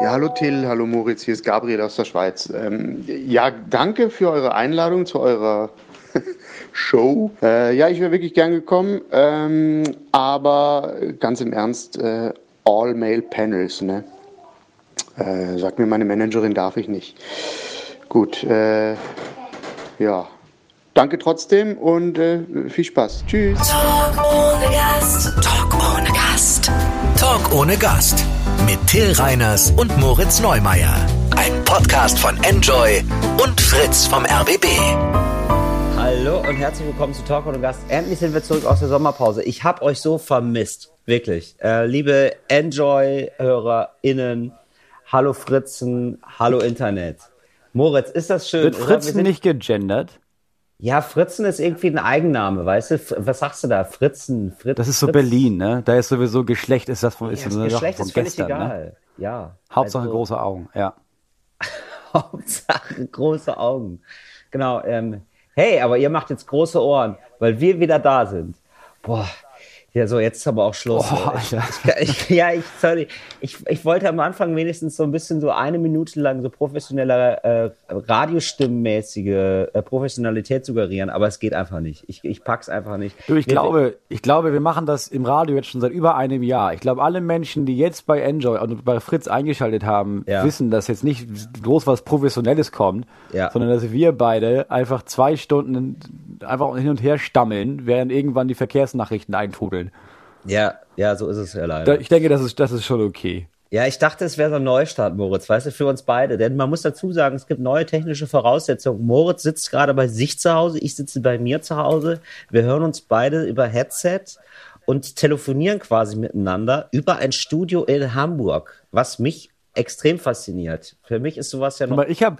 Ja, hallo Till, hallo Moritz, hier ist Gabriel aus der Schweiz. Ähm, ja, danke für eure Einladung zu eurer Show. Äh, ja, ich wäre wirklich gern gekommen, ähm, aber ganz im Ernst, äh, All-Male-Panels, ne? Äh, sagt mir meine Managerin, darf ich nicht. Gut, äh, ja. Danke trotzdem und äh, viel Spaß. Tschüss. Talk ohne Gast. Talk ohne Gast. Talk ohne Gast. Mit Till Reiners und Moritz Neumeier. Ein Podcast von Enjoy und Fritz vom RBB. Hallo und herzlich willkommen zu Talk ohne Gast. Endlich sind wir zurück aus der Sommerpause. Ich habe euch so vermisst. Wirklich. Äh, liebe Enjoy-HörerInnen, hallo Fritzen, hallo Internet. Moritz, ist das schön? Wird Fritzen nicht gegendert? Ja, Fritzen ist irgendwie ein Eigenname, weißt du? Was sagst du da? Fritzen, Fritz. Das ist so Fritz. Berlin, ne? Da ist sowieso Geschlecht, ist das von, Ja, ist das so eine Sache Geschlecht von ist völlig gestern, Ne? egal. Ja. Hauptsache also- große Augen, ja. Hauptsache große Augen. Genau. Ähm, hey, aber ihr macht jetzt große Ohren, weil wir wieder da sind. Boah. Ja, so, jetzt ist aber auch Schluss. Ich, Alter. ich, ich, ja, ich, sorry. Ich, ich wollte am Anfang wenigstens so ein bisschen so eine Minute lang so professionelle, äh, radiostimmenmäßige äh, Professionalität suggerieren, aber es geht einfach nicht. Ich, ich pack's einfach nicht. Du, ich Wir- glaube, ich glaube, wir machen das im Radio jetzt schon seit über einem Jahr. Ich glaube, alle Menschen, die jetzt bei Enjoy und bei Fritz eingeschaltet haben, Ja. wissen, dass jetzt nicht groß was Professionelles kommt, Ja. sondern dass wir beide einfach zwei Stunden einfach hin und her stammeln, während irgendwann die Verkehrsnachrichten eintrudeln. Ja, ja, so ist es ja leider. Ich denke, das ist, das ist schon okay. Ja, ich dachte, es wäre so ein Neustart, Moritz, weißt du, für uns beide. Denn man muss dazu sagen, es gibt neue technische Voraussetzungen. Moritz sitzt gerade bei sich zu Hause, ich sitze bei mir zu Hause. Wir hören uns beide über Headset und telefonieren quasi miteinander über ein Studio in Hamburg, was mich extrem fasziniert. Für mich ist sowas ja noch. Aber ich habe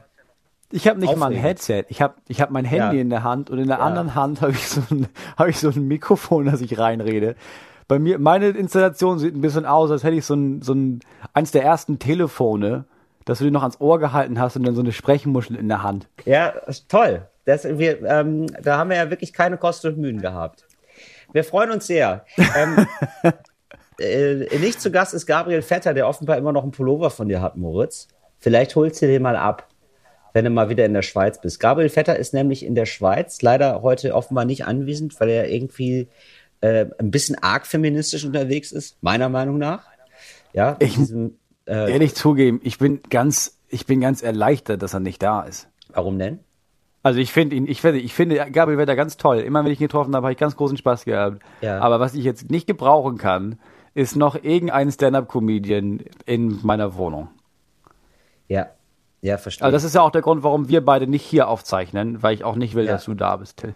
ich hab nicht mal ein Aufregend. Headset. Ich habe ich hab mein Handy Ja. in der Hand und in der Ja. anderen Hand habe ich, so ein, hab ich so ein Mikrofon, das ich reinrede. Bei mir, meine Installation sieht ein bisschen aus, als hätte ich so ein, so ein, eins der ersten Telefone, das du dir noch ans Ohr gehalten hast und dann so eine Sprechmuschel in der Hand. Ja, toll. Das, wir, ähm, da haben wir ja wirklich keine Kosten und Mühen gehabt. Wir freuen uns sehr. Ähm, äh, nicht zu Gast ist Gabriel Vetter, der offenbar immer noch einen Pullover von dir hat, Moritz. Vielleicht holst du den mal ab, wenn du mal wieder in der Schweiz bist. Gabriel Vetter ist nämlich in der Schweiz, leider heute offenbar nicht anwesend, weil er irgendwie äh, ein bisschen arg feministisch unterwegs ist, meiner Meinung nach. Ja, Ich- diesem, äh, Ehrlich zugeben, ich bin ganz, ich bin ganz erleichtert, dass er nicht da ist. warum denn? Also ich finde ihn, ich finde, ich finde Gabriel Wetter ganz toll. Immer wenn ich ihn getroffen habe, habe ich ganz großen Spaß gehabt. Ja. Aber was ich jetzt nicht gebrauchen kann, ist noch irgendein Stand-up-Comedian in meiner Wohnung. Ja, ja, verstehe. Also das ist ja auch der Grund, warum wir beide nicht hier aufzeichnen, weil ich auch nicht will, Ja. dass du da bist, Till.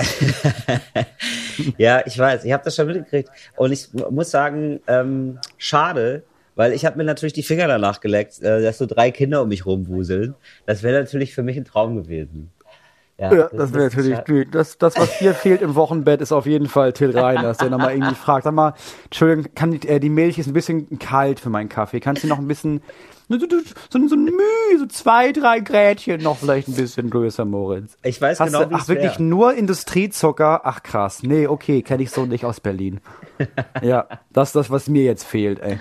Ja, ich weiß, ich habe das schon mitgekriegt. Und ich mu- muss sagen, ähm, schade, weil ich habe mir natürlich die Finger danach geleckt, äh, dass so drei Kinder um mich rumwuseln. Das wäre natürlich für mich ein Traum gewesen. Ja, das wäre natürlich ja- gut. Das, das, was hier fehlt im Wochenbett, ist auf jeden Fall Till Reiners, der nochmal irgendwie fragt, sag mal, Entschuldigung, kann die, äh, die Milch ist ein bisschen kalt für meinen Kaffee. Kannst du noch ein bisschen, so, so, so, so ein Mühe, so zwei, drei Grätchen noch vielleicht ein bisschen größer, Moritz. Ich weiß Hast genau, du, ach, wirklich wär. nur Industriezucker? Ach krass. Nee, okay, kenne ich so nicht aus Berlin. ja, das ist das, was mir jetzt fehlt, ey.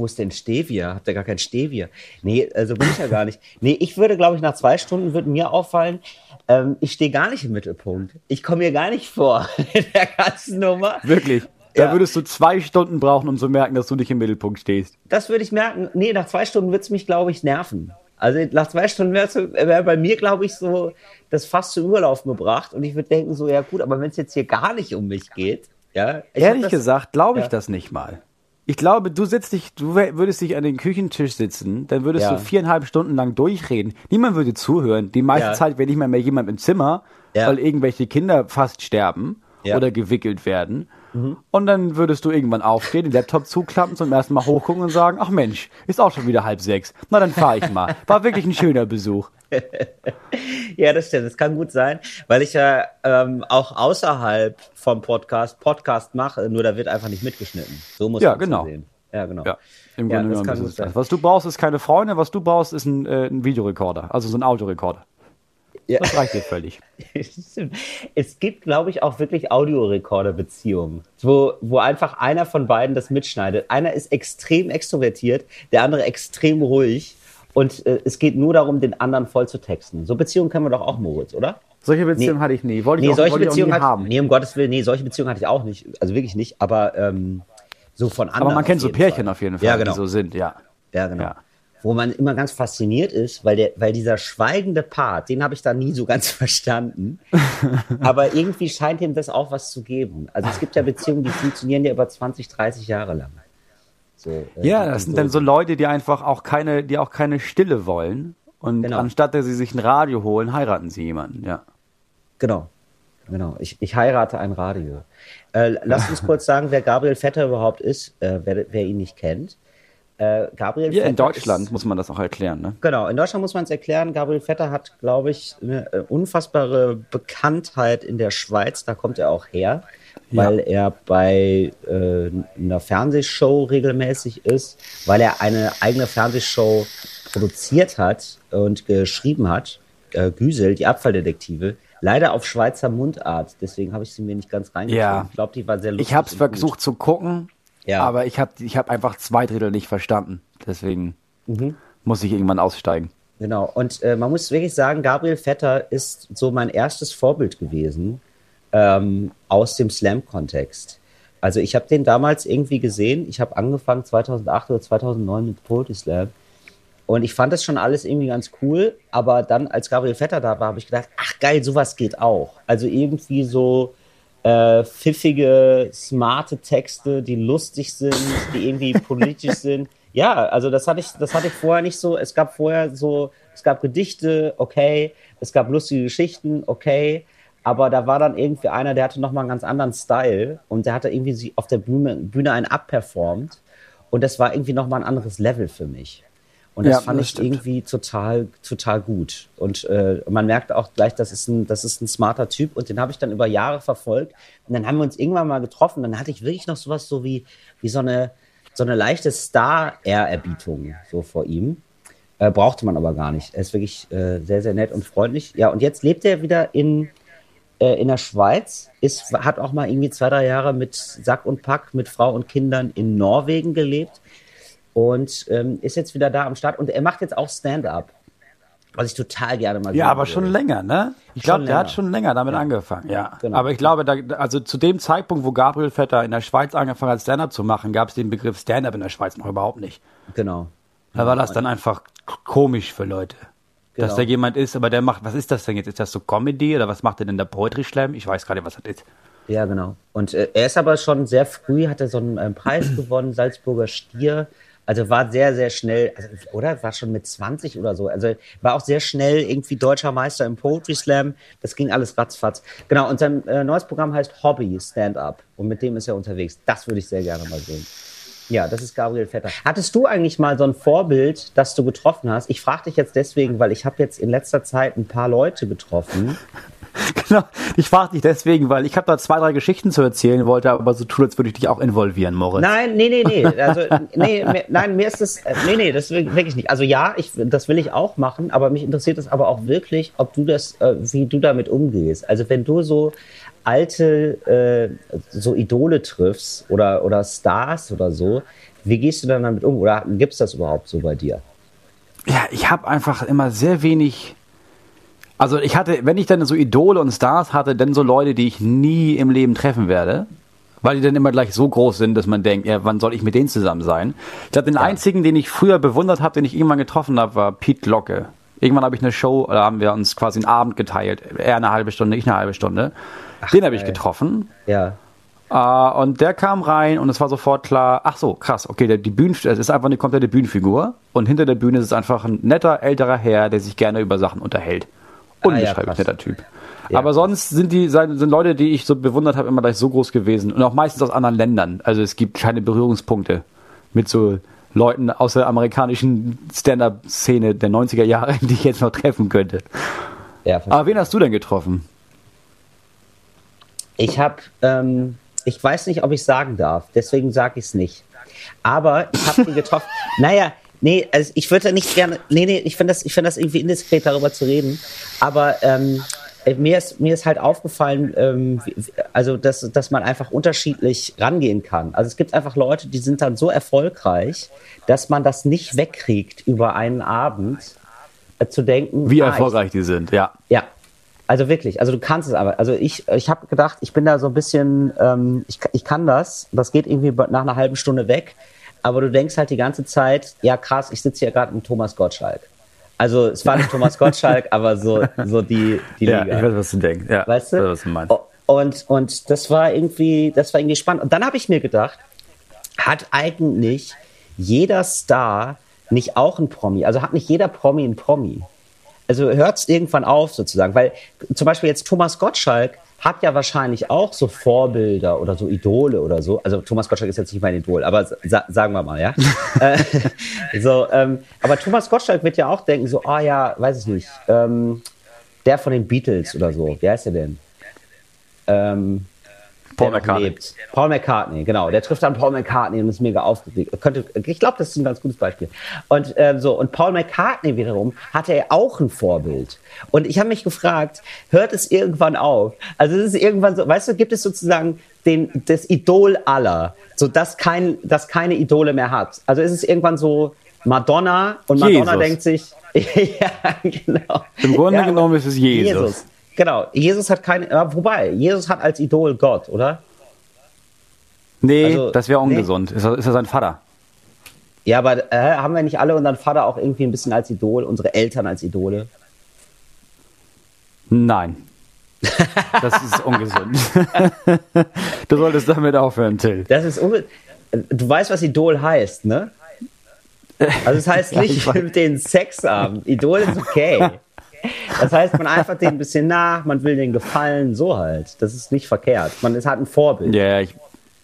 Wo ist denn Stevia? Habt ihr gar kein Stevia? Nee, also bin ich ja gar nicht. Nee, ich würde, glaube ich, nach zwei Stunden würde mir auffallen, ähm, ich stehe gar nicht im Mittelpunkt. Ich komme mir gar nicht vor in der ganzen Nummer. Wirklich. Da Ja. würdest du zwei Stunden brauchen, um zu merken, dass du nicht im Mittelpunkt stehst. Das würde ich merken. Nee, nach zwei Stunden wird's mich, glaube ich, nerven. Also nach zwei Stunden wäre wär bei mir, glaube ich, so das fast zum Überlaufen gebracht. Und ich würde denken, so, ja gut, aber wenn es jetzt hier gar nicht um mich geht, ja. Ehrlich gesagt, glaube ich ja. das nicht mal. Ich glaube, du setzt dich, du würdest dich an den Küchentisch sitzen, dann würdest Ja. du viereinhalb Stunden lang durchreden. Niemand würde zuhören. Die meiste Ja. Zeit wäre nicht mal mehr jemand im Zimmer, Ja. weil irgendwelche Kinder fast sterben oder gewickelt werden. Und dann würdest du irgendwann aufstehen, den Laptop zuklappen, zum ersten Mal hochgucken und sagen, ach Mensch, ist auch schon wieder halb sechs. Na, dann fahre ich mal. War wirklich ein schöner Besuch. Ja, das stimmt. Das kann gut sein, weil ich ja ähm, auch außerhalb vom Podcast Podcast mache, nur da wird einfach nicht mitgeschnitten. So muss Ja, man genau. sehen. Ja, genau. Ja, im Ja, Grunde das genommen. Was du brauchst, ist keine Freunde, was du brauchst, ist ein, äh, ein Videorekorder, also so ein Audiorekorder. Das reicht dir völlig. Es gibt, glaube ich, auch wirklich Audiorekorder-Beziehungen, wo, wo einfach einer von beiden das mitschneidet. Einer ist extrem extrovertiert, der andere extrem ruhig. Und äh, es geht nur darum, den anderen voll zu texten. So Beziehungen kennen wir doch auch, Moritz, oder? Solche Beziehungen Nee. hatte ich nie. Wollte ich Nee, auch, solche wollte ich auch Beziehungen nie hatte, haben. Nee, um Gottes Willen, nee, solche Beziehungen hatte ich auch nicht. Also wirklich nicht, aber ähm, so von anderen. Aber man kennt so Pärchen Fall. auf jeden Fall, Ja, genau. die so sind, ja. Ja, genau. Ja. Wo man immer ganz fasziniert ist, weil, der, weil dieser schweigende Part, den habe ich da nie so ganz verstanden. Aber irgendwie scheint ihm das auch was zu geben. Also es gibt ja Beziehungen, die funktionieren ja über 20, 30 Jahre lang. So, äh, Ja, das sind dann so Leute, die einfach auch keine, die auch keine Stille wollen. Und Genau. anstatt dass sie sich ein Radio holen, heiraten sie jemanden, ja. Genau. Genau. Ich, ich heirate ein Radio. Äh, lasst uns kurz sagen, wer Gabriel Vetter überhaupt ist, äh, wer, wer ihn nicht kennt. Äh, Gabriel Hier in Deutschland Ist, muss man das auch erklären, ne? Genau, in Deutschland muss man es erklären. Gabriel Vetter hat, glaube ich, eine äh, unfassbare Bekanntheit in der Schweiz. Da kommt er auch her, Ja. weil er bei äh, einer Fernsehshow regelmäßig ist, weil er eine eigene Fernsehshow produziert hat und geschrieben hat. Äh, Güsel, die Abfalldetektive. Leider auf Schweizer Mundart, deswegen habe ich sie mir nicht ganz reingezogen. Ja. Ich glaube, die war sehr lustig. Ich habe es und gut. versucht zu gucken, Ja. aber ich habe ich hab einfach zwei Drittel nicht verstanden. Deswegen Mhm. muss ich irgendwann aussteigen. Genau. Und äh, man muss wirklich sagen, Gabriel Vetter ist so mein erstes Vorbild gewesen ähm, aus dem Slam-Kontext. Also ich habe den damals irgendwie gesehen. Ich habe angefangen 2008 oder 2009 mit Poetry Slam. Und ich fand das schon alles irgendwie ganz cool. Aber dann, als Gabriel Vetter da war, habe ich gedacht, ach geil, sowas geht auch. Also irgendwie so äh, pfiffige, smarte Texte, die lustig sind, die irgendwie politisch sind. Ja, also das hatte ich, das hatte ich vorher nicht so. Es gab vorher so, es gab Gedichte, okay, es gab lustige Geschichten, okay, aber da war dann irgendwie einer, der hatte nochmal einen ganz anderen Style und der hatte irgendwie auf der Bühne, Bühne einen abperformt und das war irgendwie nochmal ein anderes Level für mich. Und das Ja, fand das ich stimmt. irgendwie total, total gut. Und äh, man merkt auch gleich, das ist ein, das ist ein smarter Typ. Und den habe ich dann über Jahre verfolgt. Und dann haben wir uns irgendwann mal getroffen. Dann hatte ich wirklich noch sowas so wie, wie so eine, so eine leichte Star-Ehrerbietung so vor ihm. Äh, brauchte man aber gar nicht. Er ist wirklich äh, sehr, sehr nett und freundlich. Ja, und jetzt lebt er wieder in, äh, in der Schweiz. Ist, hat auch mal irgendwie zwei, drei Jahre mit Sack und Pack, mit Frau und Kindern in Norwegen gelebt und ähm, ist jetzt wieder da am Start. Und er macht jetzt auch Stand-up, was ich total gerne mal Ja, aber würde. schon länger, ne? Ich glaube, der hat schon länger damit angefangen, ja. Genau. Aber ich glaube, da, also zu dem Zeitpunkt, wo Gabriel Vetter in der Schweiz angefangen hat, Stand-up zu machen, gab es den Begriff Stand-up in der Schweiz noch überhaupt nicht. Genau. Da war das dann einfach komisch für Leute. Dass Genau. da jemand ist, aber der macht, was ist das denn jetzt? Ist das so Comedy oder was macht er denn der Poetry Slam? Ich weiß gerade, was das ist. Ja, genau. Und äh, er ist aber schon sehr früh, hat er so einen ähm, Preis gewonnen, Salzburger Stier. Also war sehr, sehr schnell, also, oder? War schon mit 20 oder so. Also war auch sehr schnell irgendwie deutscher Meister im Poetry Slam. Das ging alles ratzfatz. Genau, und sein äh, neues Programm heißt Hobby Stand-Up. Und mit dem ist er unterwegs. Das würde ich sehr gerne mal sehen. Ja, das ist Gabriel Vetter. Hattest du eigentlich mal so ein Vorbild, das du getroffen hast? Ich frage dich jetzt deswegen, weil ich habe jetzt in letzter Zeit ein paar Leute getroffen. Genau. Ich frage dich deswegen, weil ich habe da zwei, drei Geschichten zu erzählen, wollte aber so tun, als würde ich dich auch involvieren, Moritz. Nein, nee, nee, nee. Also, nee, mir, nein, mir ist das, äh, nee, nee, das will, wirklich nicht. Also ja, ich, das will ich auch machen, aber mich interessiert es aber auch wirklich, ob du das, äh, wie du damit umgehst. Also wenn du so alte, äh, so Idole triffst oder, oder Stars oder so, wie gehst du dann damit um? Oder gibt's das überhaupt so bei dir? Ja, ich habe einfach immer sehr wenig. Also ich hatte, wenn ich dann so Idole und Stars hatte, dann so Leute, die ich nie im Leben treffen werde, weil die dann immer gleich so groß sind, dass man denkt, ja, wann soll ich mit denen zusammen sein? Ich glaube, den einzigen, den ich früher bewundert habe, den ich irgendwann getroffen habe, war Pete Locke. Irgendwann habe ich eine Show, da haben wir uns quasi einen Abend geteilt, er eine halbe Stunde, ich eine halbe Stunde. den habe ich getroffen. Ja. Äh, und der kam rein und es war sofort klar, ach so, krass, okay, der, die Bühnen, es ist einfach eine komplette Bühnenfigur und hinter der Bühne ist es einfach ein netter, älterer Herr, der sich gerne über Sachen unterhält. Unbeschreiblich krass. netter Typ. Ja. Aber sonst sind die sind Leute, die ich so bewundert habe, immer gleich so groß gewesen und auch meistens aus anderen Ländern. Also es gibt keine Berührungspunkte mit so Leuten aus der amerikanischen Stand-up-Szene der 90er Jahre, die ich jetzt noch treffen könnte. ja. Aber wen hast du denn getroffen? Ich habe, ähm, ich weiß nicht, ob ich sagen darf, deswegen sage ich es nicht. Aber ich habe die getroffen. naja, Nee, also ich würde nicht gerne. Nee, nee, ich finde das, ich finde das irgendwie indiskret, darüber zu reden. Aber ähm, mir ist, mir ist halt aufgefallen, ähm, also dass, dass man einfach unterschiedlich rangehen kann. Also es gibt einfach Leute, die sind dann so erfolgreich, dass man das nicht wegkriegt über einen Abend äh, zu denken. Wie ah, ich- erfolgreich die sind, ja. ja, also wirklich. Also du kannst es aber. Also ich, ich habe gedacht, ich bin da so ein bisschen, ähm, ich, ich kann das. Das geht irgendwie nach einer halben Stunde weg. Aber du denkst halt die ganze Zeit, ja krass, ich sitze hier gerade mit Thomas Gottschalk. Also es war nicht Thomas Gottschalk, aber so, so die, die Ja, Liga. ich weiß, was du denkst. Ja, Weißt du? Weiß, was du meinst. Und, und das war irgendwie, das war irgendwie spannend. Und dann habe ich mir gedacht, hat eigentlich jeder Star nicht auch einen Promi? Also hat nicht jeder Promi einen Promi? Also hört es irgendwann auf sozusagen, weil zum Beispiel jetzt Thomas Gottschalk hat ja wahrscheinlich auch so Vorbilder oder so Idole oder so. Also Thomas Gottschalk ist jetzt nicht mein Idol, aber sa sagen wir mal, ja. Äh, so, ähm, aber Thomas Gottschalk wird ja auch denken so, ah ja, weiß ich nicht, ähm, der von den Beatles oder so. Wie heißt der denn? Ähm, Paul McCartney. lebt. Paul McCartney, genau. Der trifft dann Paul McCartney und ist mega aufgeregt. Ich glaube, das ist ein ganz gutes Beispiel. Und ähm, so und Paul McCartney wiederum hatte er auch ein Vorbild. Und ich habe mich gefragt, hört es irgendwann auf? Also es ist irgendwann so, weißt du, gibt es sozusagen den das Idol aller, so dass kein, dass keine Idole mehr hat. Also ist es irgendwann so Madonna und Madonna Jesus. denkt sich, ja genau. Im Grunde Ja, genommen ist es Jesus. Genau, Jesus hat keine, ja, wobei, Jesus hat als Idol Gott, oder? Nee, Also, das wäre nee. ungesund. Ist, er- ist er sein Vater? Ja, aber äh, haben wir nicht alle unseren Vater auch irgendwie ein bisschen als Idol, unsere Eltern als Idole? Nein. Das ist ungesund. du solltest damit aufhören, Till. Das ist Du weißt, was Idol heißt, ne? Also es heißt nicht mit den Sex haben. Idol ist okay. Das heißt, man eifert denen ein bisschen nach, man will denen gefallen, so halt. Das ist nicht verkehrt. Man ist halt ein Vorbild. Ja, ja, ich,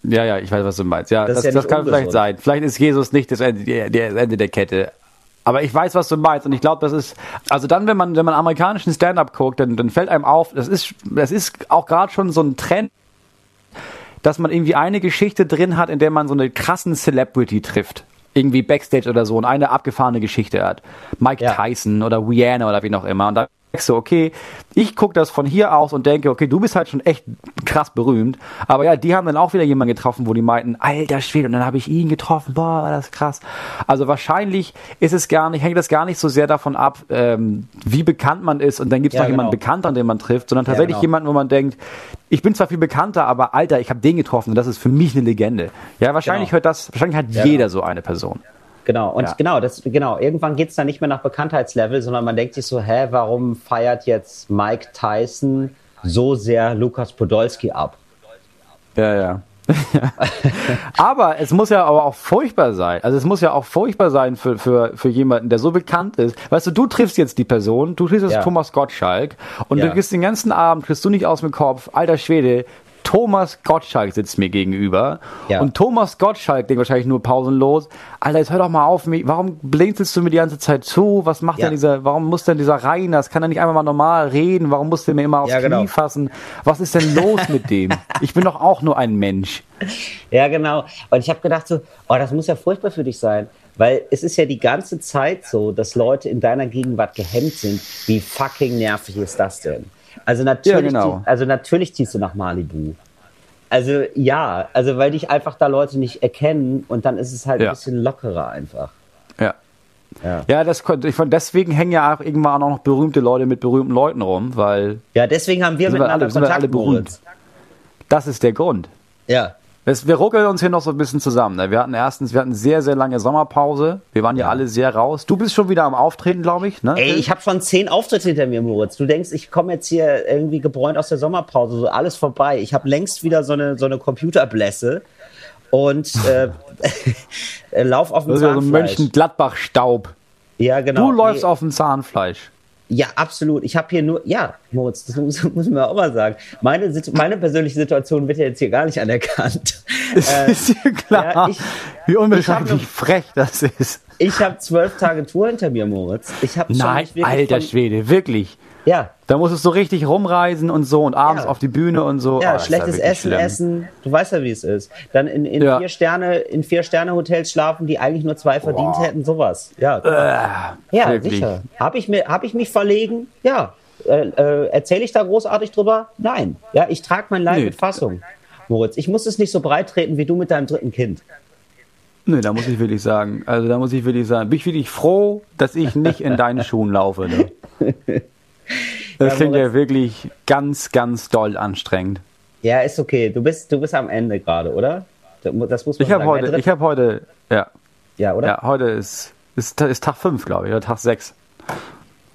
ja, ja, ich weiß, was du meinst. Ja, Das das, das, ja nicht kann vielleicht ungesund. sein. Vielleicht ist Jesus nicht das Ende, der, der, das Ende der Kette. Aber ich weiß, was du meinst. Und ich glaube, das ist, also dann, wenn man, wenn man amerikanischen Stand-up guckt, dann, dann fällt einem auf, das ist, das ist auch gerade schon so ein Trend, dass man irgendwie eine Geschichte drin hat, in der man so eine krassen Celebrity trifft. Irgendwie Backstage oder so und eine abgefahrene Geschichte hat. Mike Ja. Tyson oder Rihanna oder wie noch immer. Und da du, okay, ich gucke das von hier aus und denke, okay, du bist halt schon echt krass berühmt. Aber ja, die haben dann auch wieder jemanden getroffen, wo die meinten, alter Schwede, und dann habe ich ihn getroffen, boah, war das krass. Also wahrscheinlich ist es gar nicht, hängt das gar nicht so sehr davon ab, ähm, wie bekannt man ist und dann gibt es Ja, noch jemanden genau. Bekannten, den man trifft, sondern tatsächlich genau. jemanden, wo man denkt, ich bin zwar viel bekannter, aber Alter, ich habe den getroffen und das ist für mich eine Legende. Ja, wahrscheinlich Genau. hört das, wahrscheinlich hat Ja, jeder genau. so eine Person. Genau, und Ja. genau, das, genau, irgendwann geht's dann nicht mehr nach Bekanntheitslevel, sondern man denkt sich so, hä, warum feiert jetzt Mike Tyson so sehr Lukas Podolski ab? Ja, ja. aber es muss ja aber auch furchtbar sein. Also es muss ja auch furchtbar sein für, für, für jemanden, der so bekannt ist. Weißt du, du triffst jetzt die Person, du triffst jetzt Ja. Thomas Gottschalk und Ja. du gehst den ganzen Abend, kriegst du nicht aus dem Kopf, alter Schwede, Thomas Gottschalk sitzt mir gegenüber Ja. und Thomas Gottschalk denkt wahrscheinlich nur pausenlos, Alter, jetzt hör doch mal auf, mich- warum blinzelst du mir die ganze Zeit zu? Was macht Ja. denn dieser, warum muss denn dieser Reiners, kann er nicht einfach mal normal reden? Warum muss der mir immer aufs Ja, genau. Knie fassen? Was ist denn los mit dem? Ich bin doch auch nur ein Mensch. Ja, genau. Und ich habe gedacht so, oh, das muss ja furchtbar für dich sein. Weil es ist ja die ganze Zeit so, dass Leute in deiner Gegenwart gehemmt sind. Wie fucking nervig ist das denn? Also natürlich, Ja, genau. also natürlich ziehst du nach Malibu. Also ja, also weil dich einfach da Leute nicht erkennen und dann ist es halt Ja. ein bisschen lockerer einfach. Ja. Ja. Ja, das konnte ich von deswegen hängen ja auch irgendwann auch noch berühmte Leute mit berühmten Leuten rum, weil Ja, deswegen haben wir Sind wir miteinander alle- Kontakt, alle berühmt? Moritz. das ist der Grund. Ja. Wir ruckeln uns hier noch so ein bisschen zusammen. Ne? Wir hatten erstens, wir hatten sehr, sehr lange Sommerpause. Wir waren ja, alle sehr raus. Du bist schon wieder am Auftreten, glaube ich. Ne? Ey, ich habe schon zehn Auftritte hinter mir, Moritz. Du denkst, ich komme jetzt hier irgendwie gebräunt aus der Sommerpause, so alles vorbei. Ich habe längst wieder so eine, so eine Computerblässe und äh, äh, lauf auf dem ja so ein Zahnfleisch. Mönchengladbach-Staub. ja, genau. Du läufst Nee, auf dem Zahnfleisch. Ja, absolut. Ich habe hier nur, ja, Moritz, das muss, muss man auch mal sagen. Meine, meine persönliche Situation wird ja jetzt hier gar nicht anerkannt. Äh, ist dir klar, ja, ich- wie ich unbeschreiblich hab ne- frech das ist. ich habe zwölf Tage Tour hinter mir, Moritz. Ich habe Nein, alter Schwede, wirklich. Ja, Da musstest du richtig rumreisen und so und abends Ja. auf die Bühne und so. Ja, Oh, schlechtes wirklich Essen, schlimm. Essen. Du weißt ja, wie es ist. Dann in, in Ja. vier Sterne, in vier Sterne Hotels schlafen, die eigentlich nur zwei verdient hätten, sowas. Ja, Äh, ja, wirklich. sicher. Habe ich mir, habe ich mich verlegen? Ja. Äh, äh, Erzähle ich da großartig drüber? Nein. Ja, ich trage mein Leid Nee. mit Fassung. Moritz, ich muss es nicht so breit treten wie du mit deinem dritten Kind. Nee, da muss ich wirklich sagen, also da muss ich wirklich sagen, bin ich wirklich froh, dass ich nicht in deinen Schuhen laufe. Ne? Das Ja, klingt ja wirklich ganz, ganz doll anstrengend. Ja, ist okay. Du bist, du bist am Ende gerade, oder? Das muss man Ich habe heute, ich habe heute, ja, ja, oder? ja, heute ist, ist, ist Tag 5, glaube ich, oder Tag 6.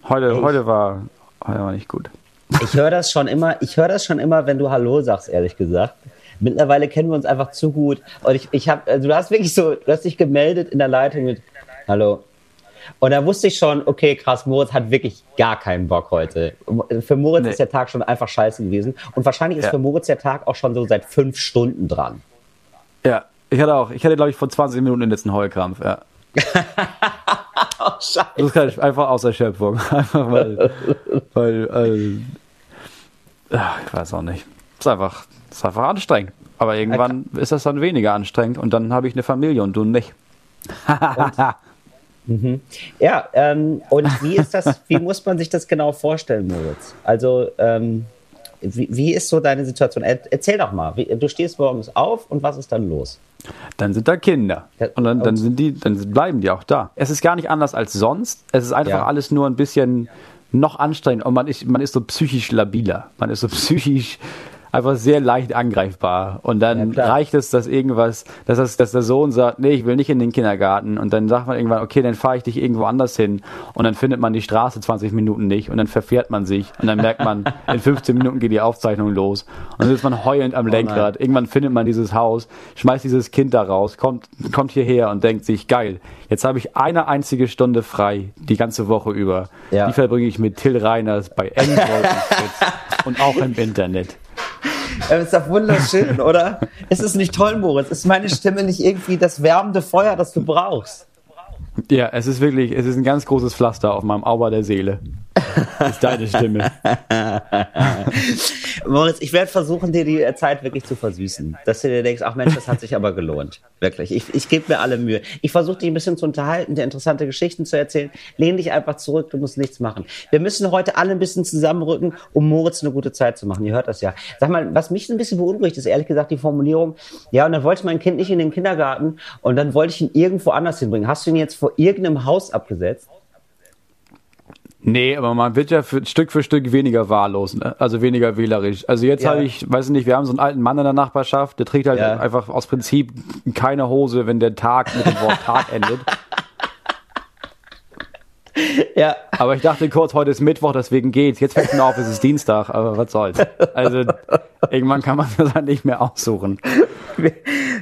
Heute, heute war, heute war nicht gut. Ich höre das schon immer, ich höre das schon immer, wenn du Hallo sagst, ehrlich gesagt. Mittlerweile kennen wir uns einfach zu gut. Und ich, ich habe, also du hast wirklich so, du hast dich gemeldet in der Leitung mit Hallo. Und da wusste ich schon, okay, krass, Moritz hat wirklich gar keinen Bock heute. Für Moritz Nee. ist der Tag schon einfach scheiße gewesen. Und wahrscheinlich ist Ja. für Moritz der Tag auch schon so seit fünf Stunden dran. Ja, ich hatte auch, ich hatte glaube ich vor 20 Minuten den letzten Heulkrampf, ja. Oh, scheiße. Das ist halt einfach aus Erschöpfung. Einfach weil, weil, äh, ich weiß auch nicht. ist einfach, ist einfach anstrengend. Aber irgendwann ist das dann weniger anstrengend und dann habe ich eine Familie und du nicht. Ja, ähm, und wie ist das, wie muss man sich das genau vorstellen, Moritz? Also, ähm, wie, wie ist so deine Situation? Er, erzähl doch mal. Wie, du stehst morgens auf und was ist dann los? Dann sind da Kinder. Und dann, dann sind die, dann bleiben die auch da. Es ist gar nicht anders als sonst. Es ist einfach Ja. alles nur ein bisschen noch anstrengend und man ist, man ist so psychisch labiler. Man ist so psychisch einfach sehr leicht angreifbar. Und Ja, dann klar. reicht es, dass irgendwas, dass, das, dass der Sohn sagt, nee, ich will nicht in den Kindergarten. Und dann sagt man irgendwann, okay, dann fahre ich dich irgendwo anders hin. Und dann findet man die Straße 20 Minuten nicht. Und dann verfährt man sich. Und dann merkt man, in 15 Minuten geht die Aufzeichnung los. Und dann ist man heulend am Lenkrad. Irgendwann findet man dieses Haus, schmeißt dieses Kind da raus, kommt, kommt hierher und denkt sich, geil, jetzt habe ich eine einzige Stunde frei, die ganze Woche über. Ja. Die verbringe ich mit Till Reiners bei Fritz und auch im Internet. Das ist doch wunderschön, oder? Ist es nicht toll, Moritz? Ist meine Stimme nicht irgendwie das wärmende Feuer, das du brauchst? Ja, es ist wirklich, es ist ein ganz großes Pflaster auf meinem Auber der Seele. Ist deine Stimme. Moritz, ich werde versuchen, dir die Zeit wirklich zu versüßen. Dass du dir denkst, ach Mensch, das hat sich aber gelohnt. Wirklich. Ich, ich gebe mir alle Mühe. Ich versuche dich ein bisschen zu unterhalten, dir interessante Geschichten zu erzählen. Lehn dich einfach zurück, du musst nichts machen. Wir müssen heute alle ein bisschen zusammenrücken, um Moritz eine gute Zeit zu machen. Ihr hört das ja. Sag mal, was mich ein bisschen beunruhigt, ist ehrlich gesagt die Formulierung, ja, und dann wollte ich mein Kind nicht in den Kindergarten und dann wollte ich ihn irgendwo anders hinbringen. Hast du ihn jetzt vor irgendeinem Haus abgesetzt? Nee, aber man wird ja für, Stück für Stück weniger wahllos, ne? also weniger wählerisch. Also jetzt Ja. habe ich, weiß nicht, wir haben so einen alten Mann in der Nachbarschaft, der trägt halt Ja. einfach aus Prinzip keine Hose, wenn der Tag mit dem Wort Tag endet. Ja. Aber ich dachte kurz, heute ist Mittwoch, deswegen geht's. Jetzt fällt mir auf, es ist Dienstag, aber was soll's. Also irgendwann kann man das halt nicht mehr aussuchen. Wir,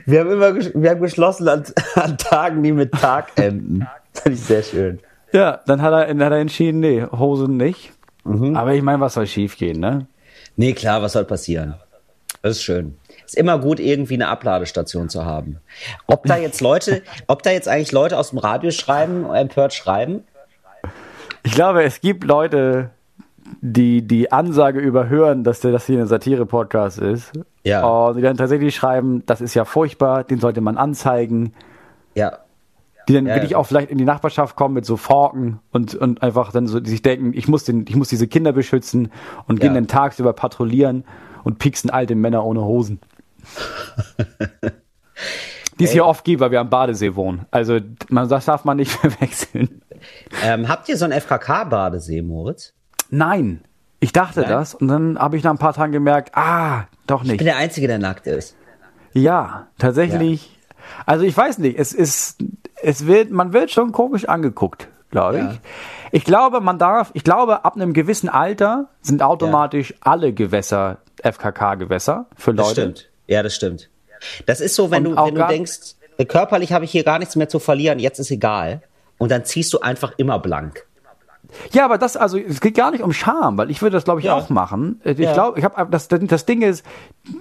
wir haben immer wir haben geschlossen an, an Tagen, die mit Tag enden. Das finde ich sehr schön. Ja, dann hat er, dann hat er entschieden, nee, Hosen nicht. Aber ich meine, was soll schief gehen, ne? Nee, klar, was soll passieren? Das ist schön. Ist immer gut, irgendwie eine Abladestation zu haben. Ob da jetzt Leute, ob da jetzt eigentlich Leute aus dem Radio schreiben, empört schreiben? Ich glaube, es gibt Leute, die die Ansage überhören, dass der das hier ein Satire-Podcast ist. Ja. Und die dann tatsächlich schreiben, das ist ja furchtbar, den sollte man anzeigen. Ja. Die dann Ja, wirklich ja. auch vielleicht in die Nachbarschaft kommen mit so Forken und, und einfach dann so, die sich denken, ich muss, den, ich muss diese Kinder beschützen und gehen Ja. dann tagsüber patrouillieren und pieksen alte Männer ohne Hosen. die es hier oft gibt, weil wir am Badesee wohnen. Also man, das darf man nicht verwechseln. Ähm, habt ihr so einen FKK-Badesee, Moritz? Nein. Ich dachte Nein? das und dann habe ich nach ein paar Tagen gemerkt, ah, doch Ich nicht. bin der Einzige, der nackt ist. Ja, tatsächlich. Also ich weiß nicht, es ist, es wird, man wird schon komisch angeguckt, glaube Ja. ich. Ich glaube, man darf, ich glaube, ab einem gewissen Alter sind automatisch alle Gewässer FKK-Gewässer für Das Leute. stimmt. Ja, das stimmt. Das ist so, wenn Und du, wenn du denkst, äh, körperlich habe ich hier gar nichts mehr zu verlieren, jetzt ist egal. Und dann ziehst du einfach immer blank. Ja, aber das, also es geht gar nicht um Scham, weil ich würde das, glaube ich, Ja. auch machen. Äh, Ich Ja. glaube, ich habe das, das Ding ist,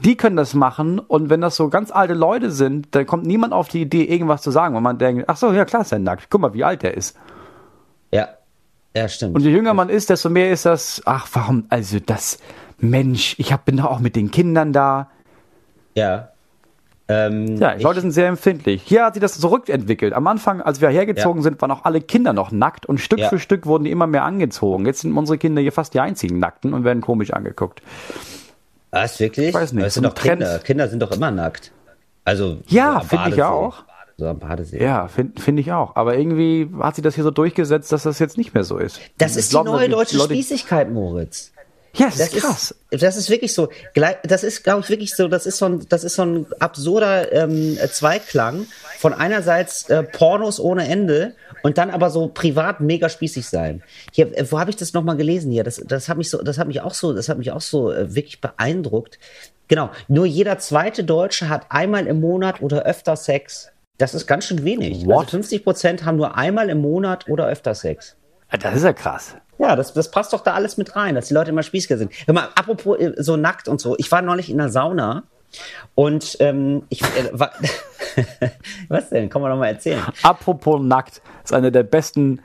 die können das machen und wenn das so ganz alte Leute sind, dann kommt niemand auf die Idee, irgendwas zu sagen, weil man denkt, ach so, ja klar, ist er nackt. Guck mal, wie alt er ist. Ja. Ja, stimmt. Und je jünger man ist, desto mehr ist das, ach, warum, also das, Mensch, ich hab, bin doch auch mit den Kindern da. ja. Ähm, Ja, die Leute sind sehr empfindlich. Hier hat sich das zurückentwickelt. Am Anfang, als wir hergezogen Ja. sind, waren auch alle Kinder noch nackt und Stück Ja. für Stück wurden die immer mehr angezogen. Jetzt sind unsere Kinder hier fast die einzigen Nackten und werden komisch angeguckt. Was, wirklich? Ich weiß nicht, Das sind so doch Trend. Kinder. Kinder sind doch immer nackt. Also, Ja, finde ich auch. So am Badesee. Ja, finde find ich auch. Aber irgendwie hat sich das hier so durchgesetzt, dass das jetzt nicht mehr so ist. Das ist die glaube, neue deutsche Leute- Spießigkeit, Moritz. Ja, das, Das ist krass. ist, das ist wirklich so. Das ist, glaube ich, wirklich so. Das ist so ein, das ist so ein absurder ähm, Zweiklang von einerseits äh, Pornos ohne Ende und dann aber so privat mega spießig sein. Hier, äh, wo habe ich das nochmal gelesen hier? Das, das hat mich so, das hat mich auch so, das hat mich auch so äh, wirklich beeindruckt. Genau. Nur jeder zweite Deutsche hat einmal im Monat oder öfter Sex. Das ist ganz schön wenig. What? Also 50 Prozent haben nur einmal im Monat oder öfter Sex. Das ist ja krass. Ja, das, das passt doch da alles mit rein, dass die Leute immer spießiger sind. Hör mal, apropos äh, so nackt und so. Ich war neulich in der Sauna und ähm, ich äh, war. Was denn? Kann man doch mal erzählen. Apropos nackt, ist eine der besten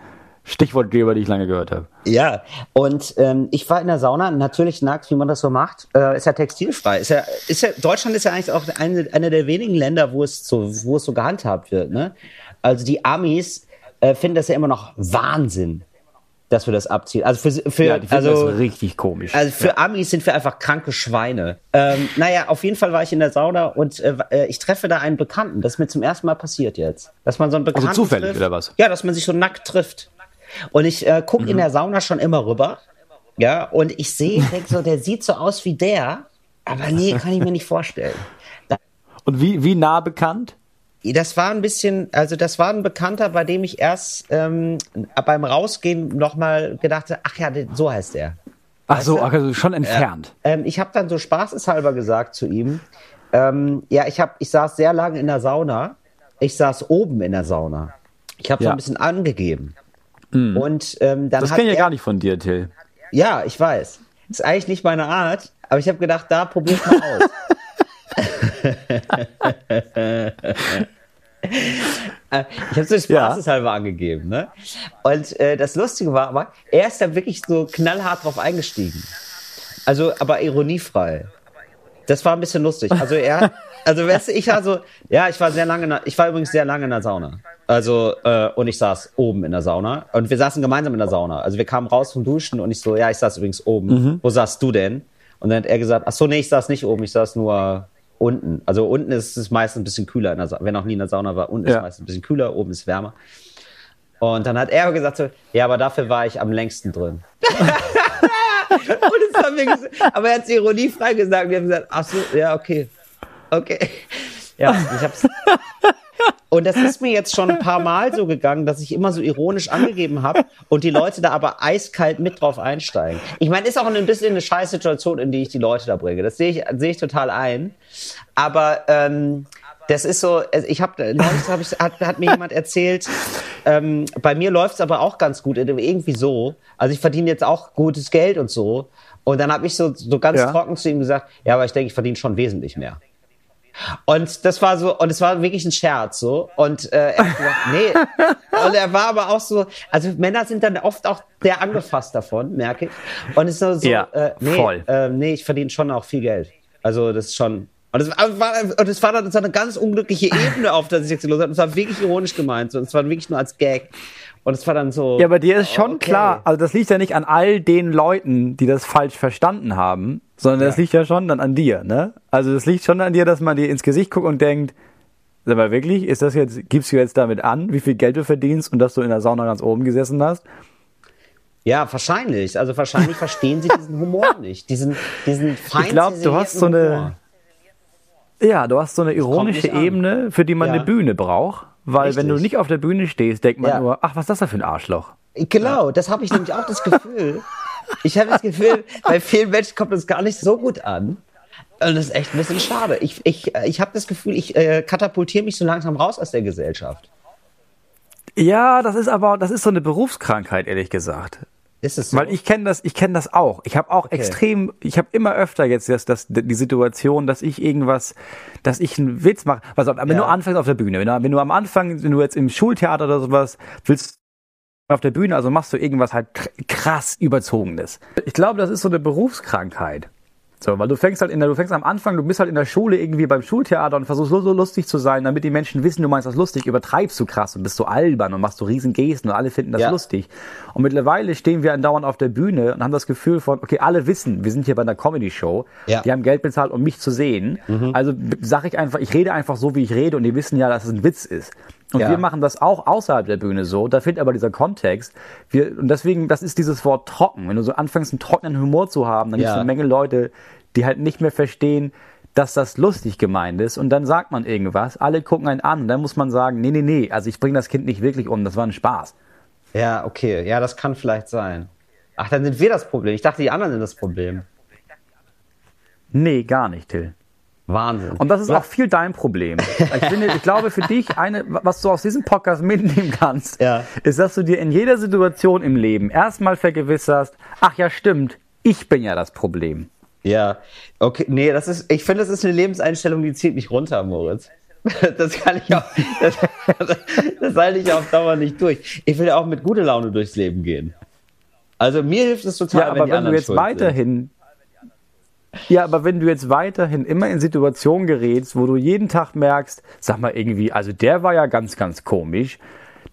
Stichwortgeber, die ich lange gehört habe. Ja, und ähm, ich war in der Sauna, natürlich nackt, wie man das so macht. Äh, ist ja textilfrei. Ist ja, ist ja, Deutschland ist ja eigentlich auch eine, eine der wenigen Länder, wo es so, wo es so gehandhabt wird. Ne? Also die Amis äh, finden das ja immer noch Wahnsinn, dass wir das abziehen. Also für, für Ja, also, das richtig komisch. Also für Amis sind wir einfach kranke Schweine. Ähm, naja, auf jeden Fall war ich in der Sauna und äh, äh, ich treffe da einen Bekannten. Das ist mir zum ersten Mal passiert jetzt. Dass man so einen Bekannten Also zufällig, trifft. oder was? Ja, dass man sich so nackt trifft. Und ich äh, gucke Mhm. in der Sauna schon immer rüber. Ja, und ich sehe, denk so, der sieht so aus wie der. Aber nee, kann ich mir nicht vorstellen. Und wie, wie nah bekannt? Das war ein bisschen, also das war ein Bekannter, bei dem ich erst ähm, beim Rausgehen nochmal gedacht habe, ach ja, so heißt er. Ach so, also schon entfernt. Ähm, ich habe dann so spaßeshalber gesagt zu ihm, ähm, ja, ich, hab, ich saß sehr lange in der Sauna. Ich saß oben in der Sauna. Ich habe so Ja. ein bisschen angegeben. Und ähm, dann Das kenne ich ja gar nicht von dir, Till. Ja, ich weiß. Ist eigentlich nicht meine Art, aber ich habe gedacht, da probier's mal aus. Äh, ich habe so spaßeshalber angegeben, ne? Und äh, das Lustige war aber, er ist da wirklich so knallhart drauf eingestiegen. Also, aber ironiefrei. Das war ein bisschen lustig. Also er, also weißt du, ich also, ja, ich war sehr lange, in ich war übrigens sehr lange in der Sauna. Also äh, und ich saß oben in der Sauna und wir saßen gemeinsam in der Sauna. Also wir kamen raus vom Duschen und ich so, ja, ich saß übrigens oben. Wo saßt du denn? Und dann hat er gesagt, ach so, nee, ich saß nicht oben, ich saß nur unten. Also unten ist es meistens ein bisschen kühler. Wer noch nie in der Sauna war, unten ist Ja. es meistens ein bisschen kühler, oben ist wärmer. Und dann hat er gesagt so, ja, aber dafür war ich am längsten drin. Und es haben wir aber er hat es ironiefrei gesagt. Wir haben gesagt, ach so, ja, okay. Okay. Ja, ich hab's. Und das ist mir jetzt schon ein paar Mal so gegangen, dass ich immer so ironisch angegeben habe und die Leute da aber eiskalt mit drauf einsteigen. Ich meine, ist auch ein bisschen eine scheiß Situation, in die ich die Leute da bringe. Das sehe ich, sehe ich total ein. Aber ähm, das ist so, also ich habe neulich hab ich, hat, hat mir jemand erzählt, ähm, bei mir läuft's aber auch ganz gut, irgendwie so. Also ich verdiene jetzt auch gutes Geld und so. Und dann habe ich so, so ganz Ja. trocken zu ihm gesagt, ja, aber ich denke, ich verdiene schon wesentlich mehr. Und das war so, und es war wirklich ein Scherz, so. Und äh, er hat gesagt, nee. Und er war aber auch so, also Männer sind dann oft auch sehr angefasst davon, merke ich. Und es ist so, so Ja, äh, nee, voll. Äh, nee, ich verdiene schon auch viel Geld. Also das ist schon. Und es war, und es war dann so eine ganz unglückliche Ebene, auf der sich jetzt los hat. Und es war wirklich ironisch gemeint. Und es war wirklich nur als Gag. Und es war dann so. Ja, aber dir ist schon okay. klar, also das liegt ja nicht an all den Leuten, die das falsch verstanden haben, sondern das liegt ja schon dann an dir, ne? Also das liegt schon an dir, dass man dir ins Gesicht guckt und denkt, sag mal wirklich, ist das jetzt, gibst du jetzt damit an, wie viel Geld du verdienst und dass du in der Sauna ganz oben gesessen hast? Ja, wahrscheinlich. Also wahrscheinlich verstehen sie diesen Humor nicht. Diesen, diesen fein Ich glaube, du hast so eine, Humor. ja, du hast so eine ironische. Ebene, für die man Ja. eine Bühne braucht, weil wenn du Richtig. nicht auf der Bühne stehst, denkt man Ja. nur, ach, was ist das da für ein Arschloch? Genau, das habe ich nämlich auch das Gefühl. Ich habe das Gefühl, bei vielen Menschen kommt das gar nicht so gut an. Und das ist echt ein bisschen schade. Ich, ich, ich habe das Gefühl, ich äh, katapultiere mich so langsam raus aus der Gesellschaft. Ja, das ist aber, das ist so eine Berufskrankheit, ehrlich gesagt. Ist es so? Weil ich kenne das, ich kenne das auch. Ich habe auch extrem, ich habe immer öfter jetzt das, das, die Situation, dass ich irgendwas, dass ich einen Witz mache. Was, wenn Ja. du anfängst auf der Bühne, wenn du, wenn du am Anfang, wenn du jetzt im Schultheater oder sowas willst auf der Bühne, also machst du irgendwas halt kr- krass überzogenes. Ich glaube, das ist so eine Berufskrankheit. So, weil du fängst halt in der, du fängst am Anfang, du bist halt in der Schule irgendwie beim Schultheater und versuchst so, so lustig zu sein, damit die Menschen wissen, du meinst das lustig, übertreibst du krass und bist so albern und machst so riesen Gesten und alle finden das Ja. lustig. Und mittlerweile stehen wir andauernd auf der Bühne und haben das Gefühl von, okay, alle wissen, wir sind hier bei einer Comedy-Show, Ja. die haben Geld bezahlt, um mich zu sehen. Also sage ich einfach, ich rede einfach so, wie ich rede und die wissen ja, dass es ein Witz ist. Und Ja. wir machen das auch außerhalb der Bühne so. Da fehlt aber dieser Kontext. Wir, und deswegen, das ist dieses Wort trocken. Wenn du so anfängst, einen trockenen Humor zu haben, dann gibt es Ja. eine Menge Leute, die halt nicht mehr verstehen, dass das lustig gemeint ist. Und dann sagt man irgendwas, alle gucken einen an und dann muss man sagen, nee, nee, nee, also ich bringe das Kind nicht wirklich um, das war ein Spaß. Ja, okay. Ja, das kann vielleicht sein. Ach, dann sind wir das Problem. Ich dachte, die anderen sind das Problem. Nee, gar nicht, Till. Wahnsinn. Und das ist auch viel dein Problem. Ich finde, ich glaube für dich eine, was du aus diesem Podcast mitnehmen kannst, Ja. ist, dass du dir in jeder Situation im Leben erstmal vergewisserst, ach ja, stimmt, ich bin ja das Problem. Ja, okay, nee, das ist, ich finde, das ist eine Lebenseinstellung, die zieht mich runter, Moritz. Das kann ich auch, das, das halte ich auf Dauer nicht durch. Ich will ja auch mit guter Laune durchs Leben gehen. Also mir hilft es total, Ja, aber wenn, wenn du jetzt schuld sind. Ja, aber wenn du jetzt weiterhin immer in Situationen gerätst, wo du jeden Tag merkst, sag mal irgendwie, also der war ja ganz, ganz komisch,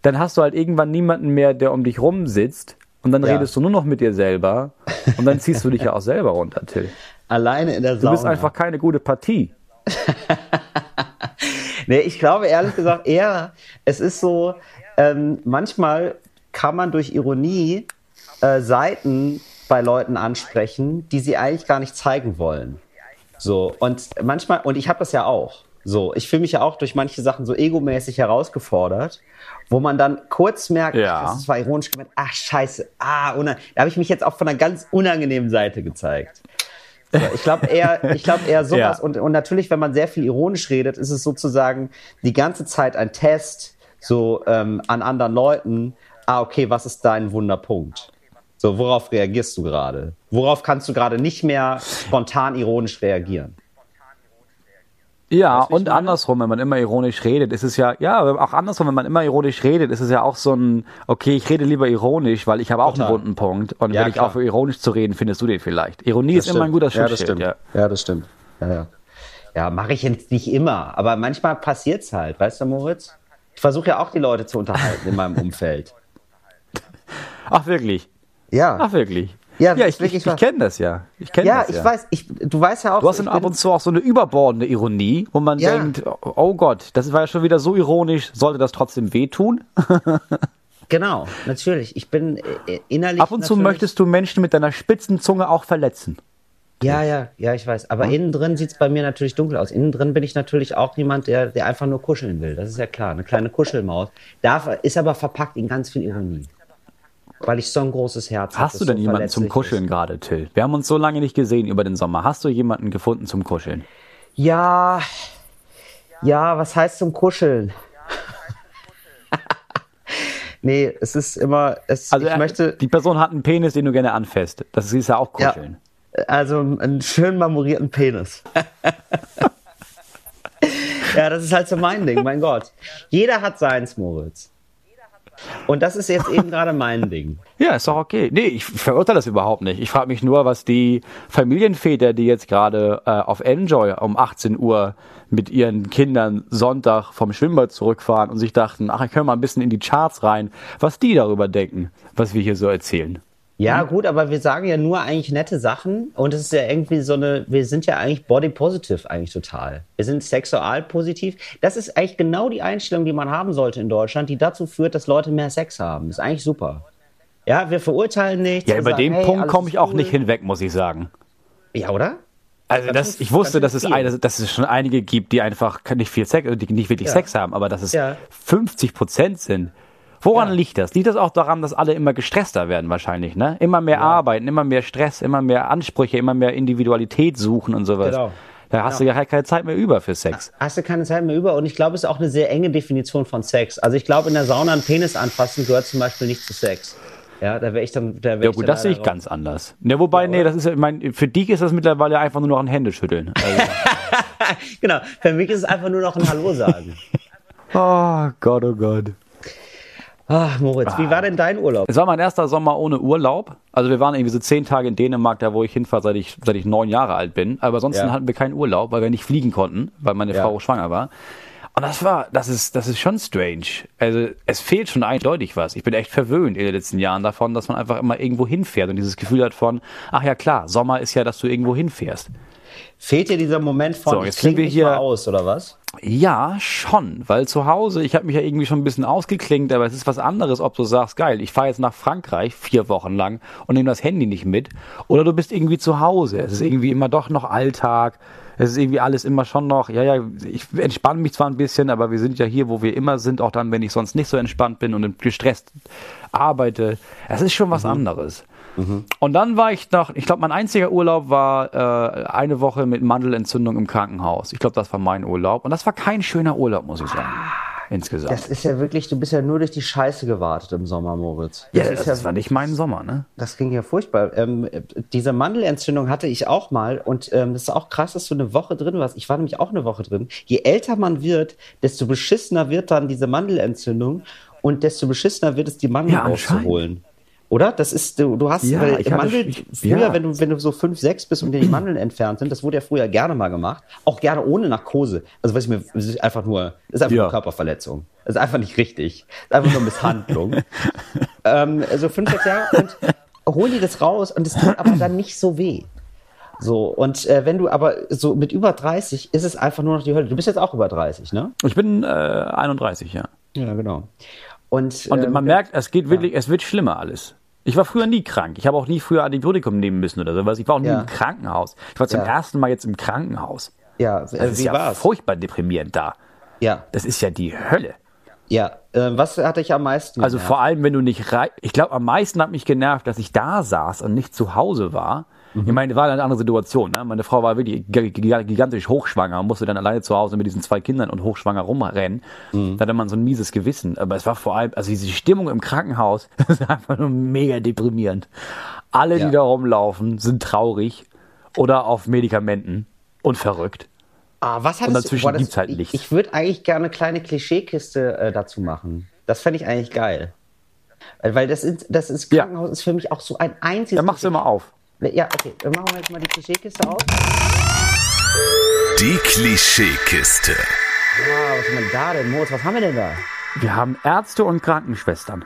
dann hast du halt irgendwann niemanden mehr, der um dich rum sitzt und dann Ja. redest du nur noch mit dir selber und dann ziehst du dich ja auch selber runter, Till. Alleine in der Du Sauna. bist einfach keine gute Partie. Nee, ich glaube ehrlich gesagt eher, es ist so, ähm, manchmal kann man durch Ironie äh, Seiten bei Leuten ansprechen, die sie eigentlich gar nicht zeigen wollen. So, und manchmal, und ich habe das ja auch. So, ich fühle mich ja auch durch manche Sachen so egomäßig herausgefordert, wo man dann kurz merkt, Ja. ach, das war ironisch gemeint, ach scheiße, ah, da habe ich mich jetzt auch von einer ganz unangenehmen Seite gezeigt. So, ich glaube eher, ich glaube eher sowas. Ja. Und, und natürlich, wenn man sehr viel ironisch redet, ist es sozusagen die ganze Zeit ein Test, so ähm, an anderen Leuten. Ah, okay, was ist dein Wunderpunkt? So, worauf reagierst du gerade? Worauf kannst du gerade nicht mehr spontan ironisch reagieren? Ja, ich und andersrum, wenn man immer ironisch redet, ist es ja, ja, auch andersrum, wenn man immer ironisch redet, ist es ja auch so ein, okay, ich rede lieber ironisch, weil ich habe auch Total. einen wunden Punkt. Und Ja, wenn ich klar. aufhöre, ironisch zu reden, findest du den vielleicht. Ironie ist immer ein guter ja, das Schutzschild. stimmt. Ja, das stimmt. Ja, ja. ja mache ich jetzt nicht immer, aber manchmal passiert's halt, weißt du, Moritz? Ich versuche ja auch die Leute zu unterhalten in meinem Umfeld. Ach, wirklich? Ja. Ach, wirklich? Ja, ja ich, ich, ich kenne das ja. Ich kenne Ja, das ja. ich weiß, ich, du weißt ja auch. Du hast dann ab und zu auch so eine überbordende Ironie, wo man Ja. denkt, oh, Gott, das war ja schon wieder so ironisch, sollte das trotzdem wehtun? Genau, natürlich. Ich bin äh, innerlich. Ab und zu möchtest du Menschen mit deiner spitzen Zunge auch verletzen. Ja, ja, ja, ich weiß. Aber innen drin sieht's bei mir natürlich dunkel aus. Innen drin bin ich natürlich auch jemand, der, der einfach nur kuscheln will. Das ist ja klar. Eine kleine Kuschelmaus. Darf, ist aber verpackt in ganz viel Ironie. Weil ich so ein großes Herz habe. Hast du denn so jemanden zum Kuscheln ist. gerade, Till? Wir haben uns so lange nicht gesehen über den Sommer. Hast du jemanden gefunden zum Kuscheln? Ja, ja, was heißt zum Kuscheln? nee, es ist immer, es, Also ich äh, möchte, die Person hat einen Penis, den du gerne anfasst. Das ist ja auch Ja. Kuscheln. also einen schön marmorierten Penis. ja, das ist halt so mein Ding, mein Gott. Jeder hat seins, Moritz. Und das ist jetzt eben gerade mein Ding. Ja, ist doch okay. Nee, ich verurteile das überhaupt nicht. Ich frage mich nur, was die Familienväter, die jetzt gerade äh, auf Enjoy um 18 Uhr mit ihren Kindern Sonntag vom Schwimmbad zurückfahren und sich dachten, ach, ich höre mal ein bisschen in die Charts rein, was die darüber denken, was wir hier so erzählen. Ja, gut, aber wir sagen ja nur eigentlich nette Sachen und es ist ja irgendwie so eine, wir sind ja eigentlich body positive eigentlich total. Wir sind sexual positiv. Das ist eigentlich genau die Einstellung, die man haben sollte in Deutschland, die dazu führt, dass Leute mehr Sex haben. ist eigentlich super. Ja, wir verurteilen nichts. Ja, über sagen, den hey, Punkt komme ich auch cool. nicht hinweg, muss ich sagen. Ja, oder? Also das, ich wusste, dass es, eine, dass es schon einige gibt, die einfach nicht viel Sex, die nicht wirklich Ja. Sex haben, aber dass es Ja. 50 Prozent sind. Woran Ja. liegt das? Liegt das auch daran, dass alle immer gestresster werden wahrscheinlich, ne? Immer mehr arbeiten, immer mehr Stress, immer mehr Ansprüche, immer mehr Individualität suchen und sowas. Genau. Da hast du ja keine Zeit mehr über für Sex. Hast du keine Zeit mehr über und ich glaube, es ist auch eine sehr enge Definition von Sex. Also ich glaube, in der Sauna einen Penis anfassen gehört zum Beispiel nicht zu Sex. Ja, da wäre ich dann, da wär Ja gut, das sehe ich raus. ganz anders. Ja, wobei, nee, das ist ja, ich mein, für dich ist das mittlerweile einfach nur noch ein Händeschütteln. Also, Genau, für mich ist es einfach nur noch ein Hallo sagen. oh Gott, oh Gott. Ach, Moritz, wie war denn dein Urlaub? Es war mein erster Sommer ohne Urlaub. Also wir waren irgendwie so zehn Tage in Dänemark, da wo ich hinfahre, seit ich, seit ich neun Jahre alt bin. Aber ansonsten Ja. hatten wir keinen Urlaub, weil wir nicht fliegen konnten, weil meine Ja. Frau schwanger war. Und das war, das ist, das ist schon strange. Also es fehlt schon eindeutig was. Ich bin echt verwöhnt in den letzten Jahren davon, dass man einfach immer irgendwo hinfährt und dieses Gefühl hat von, ach ja klar, Sommer ist ja, dass du irgendwo hinfährst. Fehlt dir dieser Moment von, So, ich jetzt kling sind wir hier- aus, oder was? Ja, schon, weil zu Hause, ich habe mich ja irgendwie schon ein bisschen ausgeklingt, aber es ist was anderes, ob du sagst, geil, ich fahre jetzt nach Frankreich vier Wochen lang und nehme das Handy nicht mit, oder du bist irgendwie zu Hause. Es ist irgendwie immer doch noch Alltag, es ist irgendwie alles immer schon noch, ja, ja, ich entspanne mich zwar ein bisschen, aber wir sind ja hier, wo wir immer sind, auch dann, wenn ich sonst nicht so entspannt bin und gestresst arbeite. Es ist schon was anderes. Und dann war ich noch, ich glaube, mein einziger Urlaub war äh, eine Woche mit Mandelentzündung im Krankenhaus. Ich glaube, das war mein Urlaub. Und das war kein schöner Urlaub, muss ich sagen. Insgesamt. Das ist ja wirklich, du bist ja nur durch die Scheiße gewartet im Sommer, Moritz. ja, ist das, war nicht mein Sommer, ne? Das ging ja furchtbar. Ähm, äh, diese Mandelentzündung hatte ich auch mal und ähm, das ist auch krass, dass du eine Woche drin warst. Ich war nämlich auch eine Woche drin. Je älter man wird, desto beschissener wird dann diese Mandelentzündung und desto beschissener wird es, die Mandeln Ja, anscheinend. Oder? Das ist, du, du hast, Ja, weil hatte- Mandel, ich- früher, ja. wenn du, wenn du so fünf, sechs bist und dir die Mandeln entfernt sind, das wurde ja früher gerne mal gemacht. Auch gerne ohne Narkose. Also, was ich mir, das ist einfach nur, ist einfach Ja. eine Körperverletzung. Das ist einfach nicht richtig. Das ist einfach nur Misshandlung. ähm, also fünf, sechs Jahre und holen die das raus und es tut aber dann nicht so weh. So, und äh, wenn du aber so mit über 30 ist es einfach nur noch die Hölle. Du bist jetzt auch über 30, ne? Ich bin äh, 31, ja. Ja, genau. Und, Und ähm, man merkt, es geht wirklich, es wird schlimmer alles. Ich war früher nie krank. Ich habe auch nie früher Antibiotikum nehmen müssen oder sowas. Ich war auch nie Ja. im Krankenhaus. Ich war zum Ja. ersten Mal jetzt im Krankenhaus. ja, Das äh, ist wie ja war's? furchtbar deprimierend da. Ja, Das ist ja die Hölle. ja. Äh, was hat dich am meisten Also genervt? vor allem, wenn du nicht rei Ich glaube, am meisten hat mich genervt, dass ich da saß und nicht zu Hause war. Mhm. Ich meine, es war eine andere Situation. Ne? Meine Frau war wirklich gi- gi- gigantisch hochschwanger und musste dann alleine zu Hause mit diesen zwei Kindern und hochschwanger rumrennen. Mhm. Da hatte man so ein mieses Gewissen. Aber es war vor allem, also diese Stimmung im Krankenhaus, das ist einfach nur mega deprimierend. Alle, Ja. die da rumlaufen, sind traurig oder auf Medikamenten und verrückt. Ah, was Und dazwischen das- gibt's halt ich- nichts. Ich würde eigentlich gerne eine kleine Klischeekiste äh, dazu machen. Das fände ich eigentlich geil. Weil das ist, das ist Ja. Krankenhaus ist für mich auch so ein einziges. Dann machst du immer auf. Ja, okay. Dann machen wir jetzt mal die Klischeekiste auf. Die Klischeekiste. Ah, was haben wir denn da denn? Moritz, was haben wir denn da? Wir haben Ärzte und Krankenschwestern.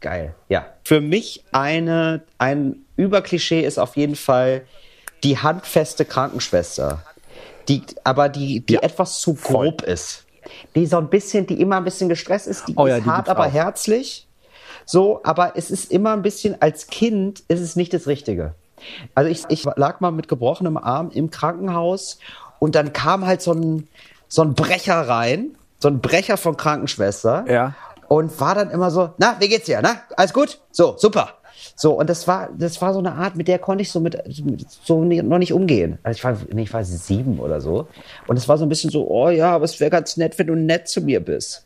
Geil. Ja. Für mich eine, ein Überklischee ist auf jeden Fall die handfeste Krankenschwester. Die, aber die, die Ja, etwas zu grob ist. Die so ein bisschen, die immer ein bisschen gestresst ist, die Oh ja, ist die hart, aber auch. herzlich. So, aber es ist immer ein bisschen, als Kind ist es nicht das Richtige. Also ich, ich lag mal mit gebrochenem Arm im Krankenhaus und dann kam halt so ein, so ein Brecher rein, so ein Brecher von Krankenschwester Ja. und war dann immer so, na, wie geht's dir, na, alles gut? So, super. So, und das war, das war so eine Art, mit der konnte ich so mit, so noch nicht umgehen. Also ich war, nee, ich war sieben oder so. Und es war so ein bisschen so, oh ja, aber es wäre ganz nett, wenn du nett zu mir bist.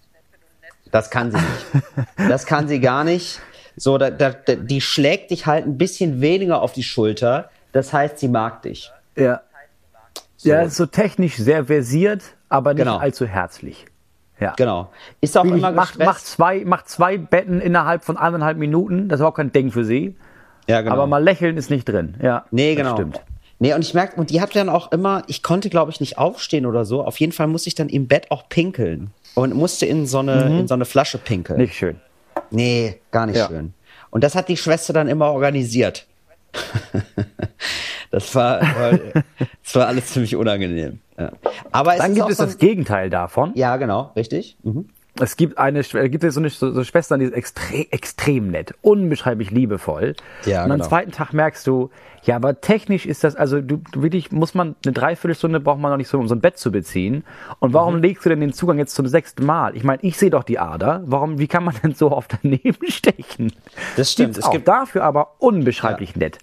Das kann sie nicht. Das kann sie gar nicht. So, da, da, die schlägt dich halt ein bisschen weniger auf die Schulter. Das heißt, sie mag dich. Ja. Ja, ist so technisch sehr versiert, aber nicht Genau. allzu herzlich. Ja. Genau. Ist auch Wirklich, immer macht, macht, zwei, macht zwei Betten innerhalb von eineinhalb Minuten. Das ist auch kein Ding für sie. ja, genau. Aber mal lächeln ist nicht drin. Ja, Nee, genau. stimmt. Nee, und ich merke, und die hat dann auch immer, ich konnte, glaube ich, nicht aufstehen oder so. Auf jeden Fall musste ich dann im Bett auch pinkeln. Und musste in so eine, in so eine Flasche pinkeln. Nicht schön. Nee, gar nicht Ja. schön. Und das hat die Schwester dann immer organisiert. das war, war, das war alles ziemlich unangenehm. Ja. Aber es Dann gibt es das Gegenteil davon. Ja, genau, richtig. Mhm. Es gibt eine, Schw- gibt es so eine so, Schwestern, die ist extrem, extrem nett, unbeschreiblich liebevoll. Ja, und am genau. zweiten Tag merkst du, ja, aber technisch ist das, also du, du wirklich muss man eine Dreiviertelstunde braucht man noch nicht so, um so ein Bett zu beziehen. Und warum Mhm. legst du denn den Zugang jetzt zum sechsten Mal? Ich meine, ich sehe doch die Ader. Warum, wie kann man denn so oft daneben stechen? Das stimmt. Gibt's Es gibt- dafür aber unbeschreiblich nett.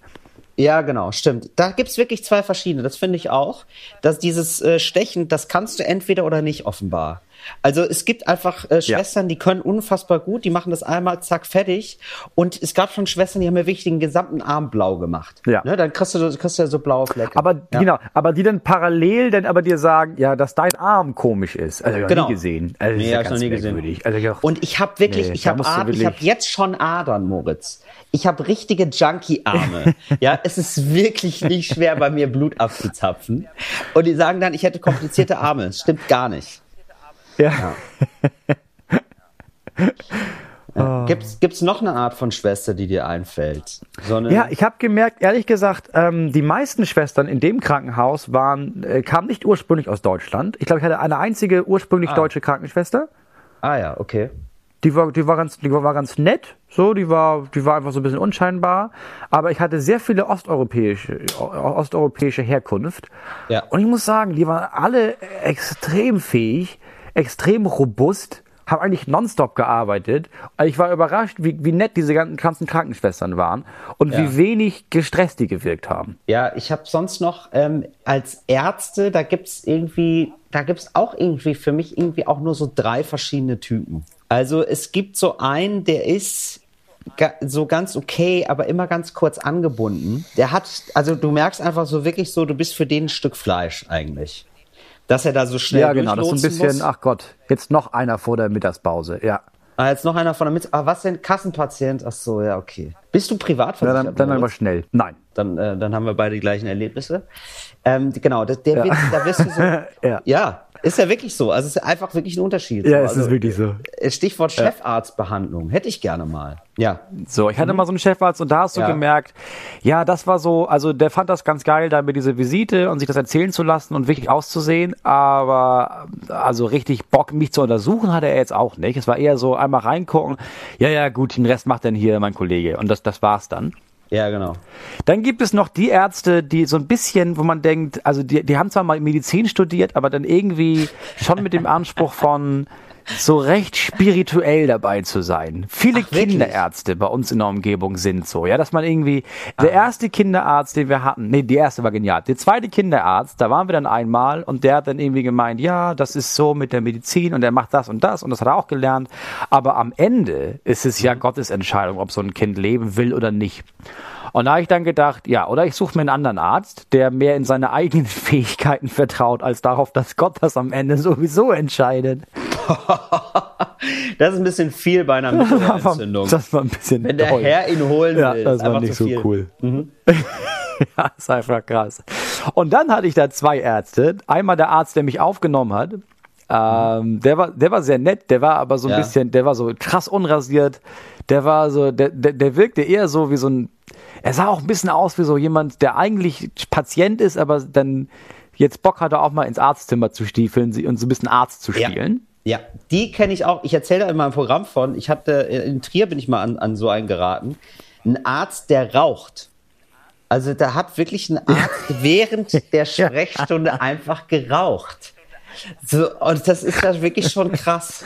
Ja, genau, stimmt. Da gibt's wirklich zwei verschiedene. Das finde ich auch. Dass dieses äh, Stechen, das kannst du entweder oder nicht offenbar. Also es gibt einfach äh, Schwestern, die können unfassbar gut, die machen das einmal, zack, fertig. Und es gab schon Schwestern, die haben mir wirklich den gesamten Arm blau gemacht. Ja. Ne, dann kriegst du, kriegst du ja so blaue Flecke. Aber ja. genau, aber die dann parallel dann aber dir sagen, ja, dass dein Arm komisch ist. Also ich hab Genau. nie gesehen. Also, Nee, ja hab ich noch nie gesehen. Also ich auch, Und ich habe wirklich, Nee, ich habe Adern, ich wirklich- habe jetzt schon Adern, Moritz. Ich habe richtige Junkie-Arme. ja, es ist wirklich nicht schwer, bei mir Blut abzuzapfen. Und die sagen dann, ich hätte komplizierte Arme. Das stimmt gar nicht. Ja. Gibt's, gibt's noch eine Art von Schwester, die dir einfällt? So Ja, ich habe gemerkt, ehrlich gesagt, ähm, die meisten Schwestern in dem Krankenhaus waren, äh, kamen nicht ursprünglich aus Deutschland. Ich glaube, ich hatte eine einzige ursprünglich deutsche Krankenschwester. ah ja, okay. Die war, die war ganz, die war, ganz nett, so, die war, die war einfach so ein bisschen unscheinbar. Aber ich hatte sehr viele osteuropäische, osteuropäische Herkunft. Ja. Und ich muss sagen, die waren alle extrem fähig, extrem robust, haben eigentlich nonstop gearbeitet. Also Ich war überrascht, wie, wie nett diese ganzen, ganzen Krankenschwestern waren und Ja. wie wenig gestresst die gewirkt haben. Ja, ich habe sonst noch ähm, als Ärzte, da gibt's irgendwie, da gibt's auch irgendwie für mich irgendwie auch nur so drei verschiedene Typen. Also es gibt so einen, der ist so ganz okay, aber immer ganz kurz angebunden. Der hat, also du merkst einfach so wirklich so, du bist für den ein Stück Fleisch eigentlich. Dass er da so schnell Ja, genau, das ist ein bisschen, muss. ach Gott, jetzt noch einer vor der Mittagspause, ja. Ah, jetzt noch einer von der Mitte. Ah, was denn? Kassenpatient? Ach so, ja, okay. Bist du privat Ja, dann, dann aber schnell. Nein. Dann, äh, dann haben wir beide die gleichen Erlebnisse. Ähm, genau, das, der wird, da wirst du so. Ja. ja. ist ja wirklich so. Also es ist einfach wirklich ein Unterschied. Ja, so. es also, ist wirklich so. äh, Stichwort Chefarztbehandlung. Hätte ich gerne mal. Ja. So, ich hatte mal so einen Chefarzt und da hast du Ja. gemerkt, ja, das war so, also der fand das ganz geil, da mir diese Visite und sich das erzählen zu lassen und wirklich auszusehen, aber also richtig Bock, mich zu untersuchen, hatte er jetzt auch nicht. Es war eher so einmal reingucken, ja, ja, gut, den Rest macht dann hier mein Kollege und das, das war's dann. Ja, genau. Dann gibt es noch die Ärzte, die so ein bisschen, wo man denkt, also die, die haben zwar mal Medizin studiert, aber dann irgendwie schon mit dem Anspruch von so recht spirituell dabei zu sein. Viele Ach? Kinderärzte bei uns in der Umgebung sind so, ja, dass man irgendwie, der erste Kinderarzt, den wir hatten, nee, die erste war genial. Der zweite Kinderarzt, da waren wir dann einmal und der hat dann irgendwie gemeint, ja, das ist so mit der Medizin und er macht das und das und das hat er auch gelernt. Aber am Ende ist es ja Gottes Entscheidung, ob so ein Kind leben will oder nicht. Und da habe ich dann gedacht, ja, oder ich suche mir einen anderen Arzt, der mehr in seine eigenen Fähigkeiten vertraut, als darauf, dass Gott das am Ende sowieso entscheidet. Das ist ein bisschen viel bei einer Mittelohrentzündung. Das war ein bisschen Wenn der doll. Herr ihn holen will, Ja, ist das war einfach nicht so viel. cool. ja, ist einfach krass. Und dann hatte ich da zwei Ärzte. Einmal der Arzt, der mich aufgenommen hat. Ähm, der war, der war sehr nett, der war aber so ein Ja. bisschen, der war so krass unrasiert. Der war so, der, der, der wirkte eher so wie so ein, er sah auch ein bisschen aus wie so jemand, der eigentlich Patient ist, aber dann jetzt Bock hatte, auch mal ins Arztzimmer zu stiefeln und so ein bisschen Arzt zu spielen. Ja, die kenne ich auch. Ich erzähle da in meinem Programm von. Ich hatte in Trier bin ich mal an, an so einen geraten. Ein Arzt, der raucht. Also da hat wirklich ein Arzt während der Sprechstunde einfach geraucht. So, und das ist ja wirklich schon krass,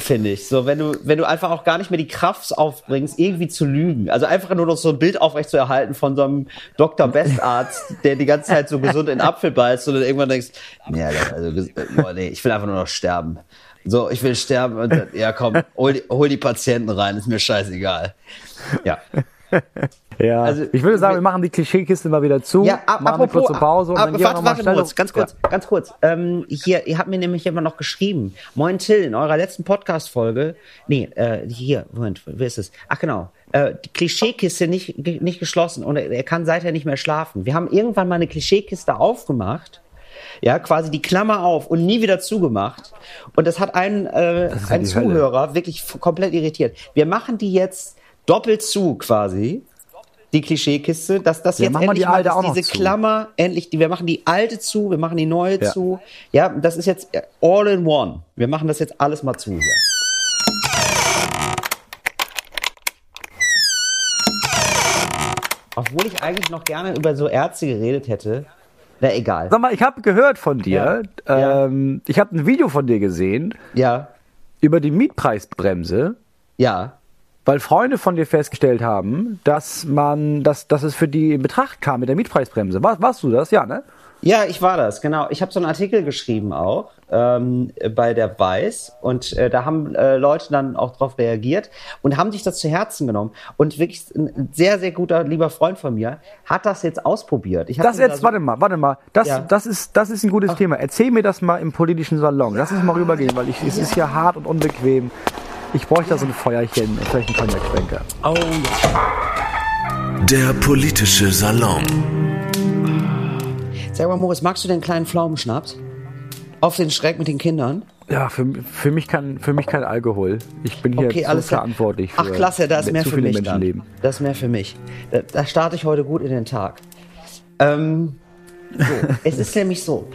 finde ich. So, wenn du, wenn du einfach auch gar nicht mehr die Kraft aufbringst, irgendwie zu lügen. Also einfach nur noch so ein Bild aufrecht zu erhalten von so einem Dr. Bestarzt, der die ganze Zeit so gesund in Apfel beißt und dann irgendwann denkst, nee, also, ges- boah, nee, ich will einfach nur noch sterben. So, ich will sterben und dann, ja komm, hol die, hol die Patienten rein, ist mir scheißegal. Ja. Ja, Also, ich würde sagen, wir machen die Klischeekiste mal wieder zu, Ja, ab, machen eine apropos, kurze Pause und ab, dann gehen wir warte, warte, Moritz, ganz kurz, ganz kurz. Ähm, hier, ihr habt mir nämlich immer noch geschrieben. Moin Till, in eurer letzten Podcast-Folge, nee, äh, hier, Moment, wer ist es? Ach genau, äh, die Klischeekiste nicht, nicht geschlossen und er, er kann seither nicht mehr schlafen. Wir haben irgendwann mal eine Klischeekiste aufgemacht. Ja, quasi die Klammer auf und nie wieder zugemacht. Und das hat einen, äh, ja einen die Hölle. Zuhörer wirklich komplett irritiert. Wir machen die jetzt doppelt zu quasi. Die Klischeekiste, dass das Ja, jetzt endlich die mal, alte dass auch noch diese zu. Klammer endlich, die, wir machen die alte zu, wir machen die neue Ja. zu. Ja, das ist jetzt all in one. Wir machen das jetzt alles mal zu hier. Obwohl ich eigentlich noch gerne über so Ärzte geredet hätte. Na egal. Sag mal, ich habe gehört von dir. Ja. ähm, ich habe ein Video von dir gesehen Ja, über die Mietpreisbremse, ja. Weil Freunde von dir festgestellt haben, dass man, dass, dass es für die in Betracht kam mit der Mietpreisbremse. War, warst du das? Ja, ne? Ja, ich war das, genau. Ich habe so einen Artikel geschrieben auch. ähm, bei der Weiß und äh, da haben äh, Leute dann auch drauf reagiert und haben sich das zu Herzen genommen und wirklich ein sehr, sehr guter, lieber Freund von mir hat das jetzt ausprobiert. Das ihm da jetzt, so- warte mal, warte mal. Das, Ja. das, ist, das ist ein gutes Thema. Erzähl mir das mal im politischen Salon. Lass uns mal rübergehen, weil ich, es ist hier hart und unbequem. Ich bräuchte da so ein Feuerchen und vielleicht einen Cognac-Schwenker. Oh, Der politische Salon. Sag mal, Moritz, magst du den kleinen Pflaumenschnaps? Auf den Schreck mit den Kindern? Ja, für, für, mich kein, für mich kein Alkohol. Ich bin hier Okay, so alles klar. verantwortlich für Ach, klasse, da ist mehr für mich dann. Das ist mehr für mich. Da, da starte ich heute gut in den Tag. Ähm, so, es ist nämlich so.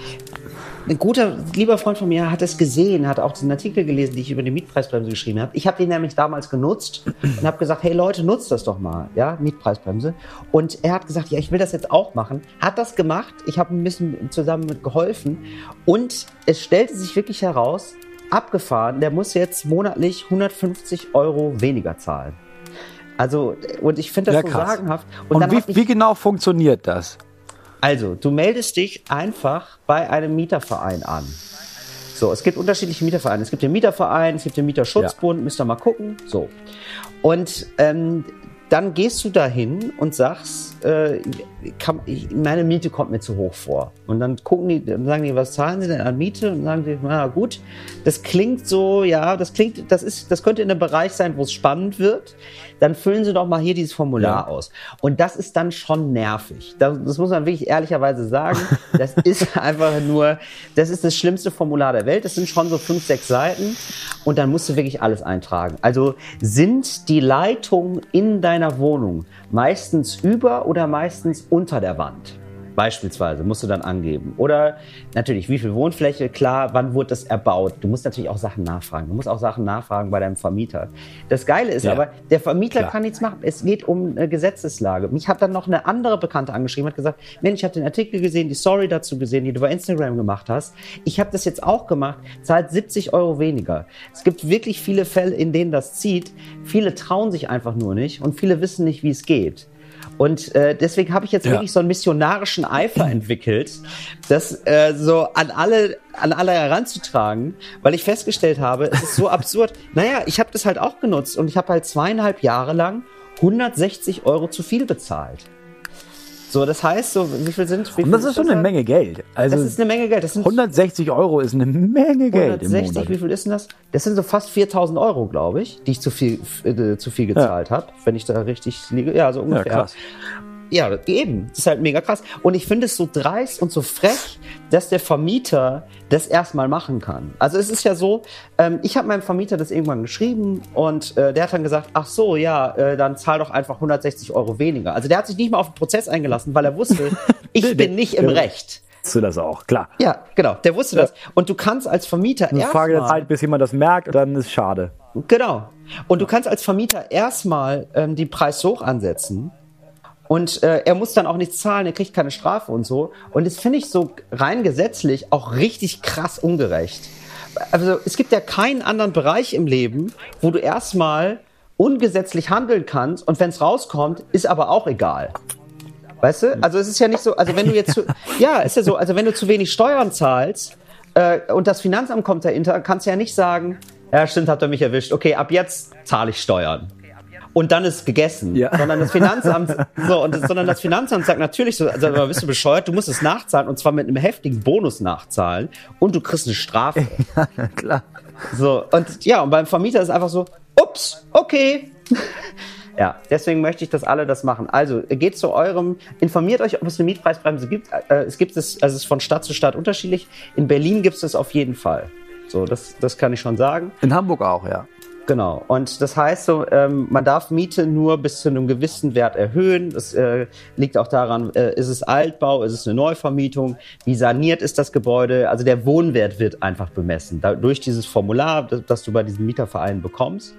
Ein guter, lieber Freund von mir hat es gesehen, hat auch diesen Artikel gelesen, die ich über die Mietpreisbremse geschrieben habe. Ich habe den nämlich damals genutzt und habe gesagt, hey Leute, nutzt das doch mal, ja, Mietpreisbremse. Und er hat gesagt, ja, ich will das jetzt auch machen. Hat das gemacht. Ich habe ein bisschen zusammen mit geholfen und es stellte sich wirklich heraus, abgefahren, der muss jetzt monatlich 150 Euro weniger zahlen. Also, und ich finde das Ja, so sagenhaft. Und, dann wie, wie genau funktioniert das? Also, du meldest dich einfach bei einem Mieterverein an. So, es gibt unterschiedliche Mietervereine. Es gibt den Mieterverein, es gibt den Mieterschutzbund, müsst ihr mal gucken. So. Und ähm, dann gehst du dahin und sagst, äh, kann, ich, meine Miete kommt mir zu hoch vor. Und dann gucken die, dann sagen die, was zahlen sie denn an Miete? Und sagen die, na gut, das klingt so, ja, das klingt, das ist, das könnte in einem Bereich sein, wo es spannend wird. Dann füllen sie doch mal hier dieses Formular Ja. aus. Und das ist dann schon nervig. Das, das muss man wirklich ehrlicherweise sagen. Das ist einfach nur, das ist das schlimmste Formular der Welt. Das sind schon so fünf, sechs Seiten. Und dann musst du wirklich alles eintragen. Also sind die Leitungen in deiner Wohnung meistens über oder meistens unter der Wand? Beispielsweise musst du dann angeben. Oder natürlich, wie viel Wohnfläche, klar, wann wurde das erbaut? Du musst natürlich auch Sachen nachfragen. Du musst auch Sachen nachfragen bei deinem Vermieter. Das Geile ist Ja. aber, der Vermieter Klar. kann nichts machen. Es geht um eine Gesetzeslage. Mich hat dann noch eine andere Bekannte angeschrieben, hat gesagt, Mensch, ich habe den Artikel gesehen, die Story dazu gesehen, die du bei Instagram gemacht hast. Ich habe das jetzt auch gemacht, zahlt 70 Euro weniger. Es gibt wirklich viele Fälle, in denen das zieht. Viele trauen sich einfach nur nicht und viele wissen nicht, wie es geht. Und äh, deswegen habe ich jetzt Ja. wirklich so einen missionarischen Eifer entwickelt, das äh, so an alle, an alle heranzutragen, weil ich festgestellt habe, es ist so absurd. Naja, ich habe das halt auch genutzt und ich habe halt zweieinhalb Jahre lang 160 Euro zu viel bezahlt. So, das heißt, so, wie viel sind? Wie Und das ist schon eine? Menge Geld. Also Das ist eine Menge Geld. Das sind 160 Euro ist eine Menge Geld im 160, Monat. wie viel ist denn das? Das sind so fast 4000 Euro, glaube ich, die ich zu viel, äh, zu viel gezahlt habe, wenn ich da richtig liege. Ja, so Ja, ungefähr. krass. Ja, eben. Das ist halt mega krass. Und ich finde es so dreist und so frech, dass der Vermieter das erstmal machen kann. Also es ist ja so, ähm, ich habe meinem Vermieter das irgendwann geschrieben und äh, der hat dann gesagt, ach so, ja, äh, dann zahl doch einfach 160 Euro weniger. Also der hat sich nicht mal auf den Prozess eingelassen, weil er wusste, ich bin nicht im Recht. Du das auch, klar. Ja, genau, der wusste das. Und du kannst als Vermieter Eine Frage der erstmal- Zeit, bis jemand das merkt, und dann ist schade. Genau. Und du kannst als Vermieter erstmal ähm, den Preis hoch ansetzen. Und äh, er muss dann auch nichts zahlen, er kriegt keine Strafe und so. Und das finde ich so rein gesetzlich auch richtig krass ungerecht. Also es gibt ja keinen anderen Bereich im Leben, wo du erstmal ungesetzlich handeln kannst und wenn es rauskommt, ist aber auch egal. Weißt du? Also es ist ja nicht so, also wenn du jetzt, zu, ja, ist ja so, also wenn du zu wenig Steuern zahlst äh, und das Finanzamt kommt dahinter, kannst du ja nicht sagen, ja stimmt, habt ihr mich erwischt, okay, ab jetzt zahle ich Steuern. Und dann ist gegessen. Ja. Sondern das Finanzamt, so, und das, sondern das Finanzamt sagt natürlich so, also bist du bescheuert, du musst es nachzahlen und zwar mit einem heftigen Bonus nachzahlen und du kriegst eine Strafe. klar. So, und ja, und beim Vermieter ist einfach so, ups, okay. Ja, deswegen möchte ich, dass alle das machen. Also geht zu eurem, informiert euch, ob es eine Mietpreisbremse gibt. Äh, es gibt es, also es ist von Stadt zu Stadt unterschiedlich. In Berlin gibt es das auf jeden Fall. So, das, das kann ich schon sagen. In Hamburg auch, ja. Genau. Und das heißt so, ähm, man darf Miete nur bis zu einem gewissen Wert erhöhen. Das äh, liegt auch daran, äh, ist es Altbau, ist es eine Neuvermietung, wie saniert ist das Gebäude. Also der Wohnwert wird einfach bemessen da, durch dieses Formular, das, das du bei diesem Mieterverein bekommst.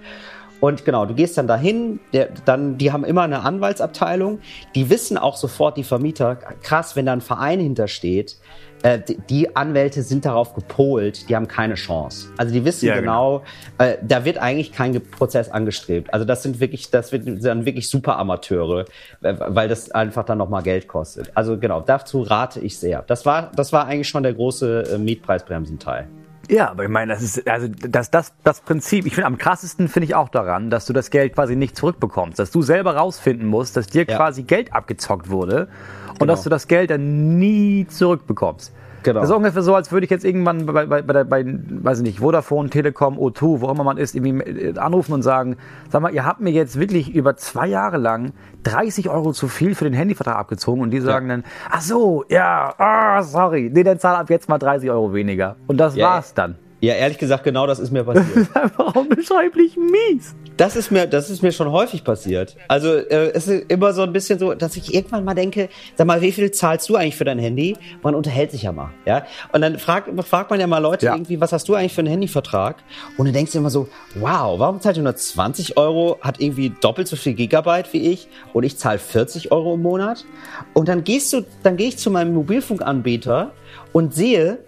Und genau, du gehst dann dahin, der, dann, die haben immer eine Anwaltsabteilung, die wissen auch sofort, die Vermieter, krass, wenn da ein Verein hintersteht, äh, die, Anwälte sind darauf gepolt, die haben keine Chance. Also die wissen Ja, genau, äh, da wird eigentlich kein Prozess angestrebt. Also das sind wirklich, das wird, sind dann wirklich super Amateure, äh, weil das einfach dann nochmal Geld kostet. Also genau, dazu rate ich sehr. Das war, das war eigentlich schon der große äh, Mietpreisbremsenteil. Ja, aber ich meine, das ist, also das, das, das Prinzip, ich finde am krassesten finde ich auch daran, dass du das Geld quasi nicht zurückbekommst, dass du selber rausfinden musst, dass dir Ja. quasi Geld abgezockt wurde und Genau. dass du das Geld dann nie zurückbekommst. Genau. Das ist ungefähr so, als würde ich jetzt irgendwann bei, bei, bei, bei weiß ich nicht, Vodafone, Telekom, O2, wo immer man ist, irgendwie äh, anrufen und sagen, sag mal, ihr habt mir jetzt wirklich über zwei Jahre lang 30 Euro zu viel für den Handyvertrag abgezogen und die sagen dann, ach so, ja, ah, sorry, nee, dann zahl ab jetzt mal 30 Euro weniger. Und das Ja, war's dann. Ja, ehrlich gesagt, genau das ist mir passiert. Einfach unbeschreiblich mies. Das ist mir, das ist mir schon häufig passiert. Also äh, es ist immer so ein bisschen so, dass ich irgendwann mal denke, sag mal, wie viel zahlst du eigentlich für dein Handy? Man unterhält sich ja mal, ja. Und dann fragt, fragt man ja mal Leute Ja. irgendwie, was hast du eigentlich für einen Handyvertrag? Und dann denkst du immer so, wow, warum zahlt ihr nur 20 Euro, hat irgendwie doppelt so viel Gigabyte wie ich und ich zahle 40 Euro im Monat? Und dann gehst du, dann gehe ich zu meinem Mobilfunkanbieter und sehe,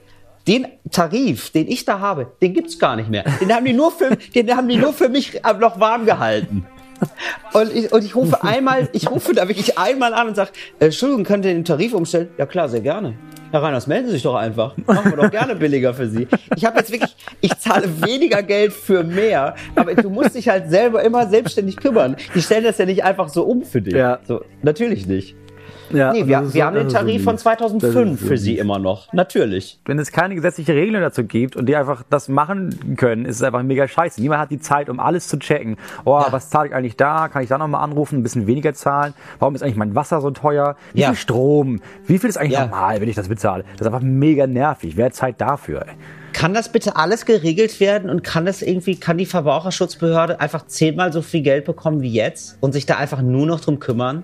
den Tarif, den ich da habe, den gibt's gar nicht mehr. Den haben die nur für, den haben die nur für mich noch warm gehalten. Und ich, und ich rufe einmal, ich rufe da wirklich einmal an und sage, äh, Entschuldigung, könnt ihr den Tarif umstellen? Ja klar, sehr gerne. Herr Reiners, melden Sie sich doch einfach. Machen wir doch gerne billiger für Sie. Ich habe jetzt wirklich, ich zahle weniger Geld für mehr, aber du musst dich halt selber immer selbstständig kümmern. Die stellen das ja nicht einfach so um für dich. Ja. So, natürlich nicht. Ja, Nee, wir, ist wir haben den das ist so Tarif von mies. Das 2005 ist so für Sie immer noch. Natürlich. Wenn es keine gesetzliche Regelung dazu gibt und die einfach das machen können, ist es einfach mega scheiße. Niemand hat die Zeit, um alles zu checken. Oh, Ja. was zahle ich eigentlich da? Kann ich da nochmal anrufen? Ein bisschen weniger zahlen? Warum ist eigentlich mein Wasser so teuer? Wie Ja. viel Strom? Wie viel ist eigentlich Ja. normal, wenn ich das bezahle? Das ist einfach mega nervig. Wer hat Zeit dafür? Ey? Kann das bitte alles geregelt werden und kann das irgendwie, kann die Verbraucherschutzbehörde einfach zehnmal so viel Geld bekommen wie jetzt und sich da einfach nur noch drum kümmern?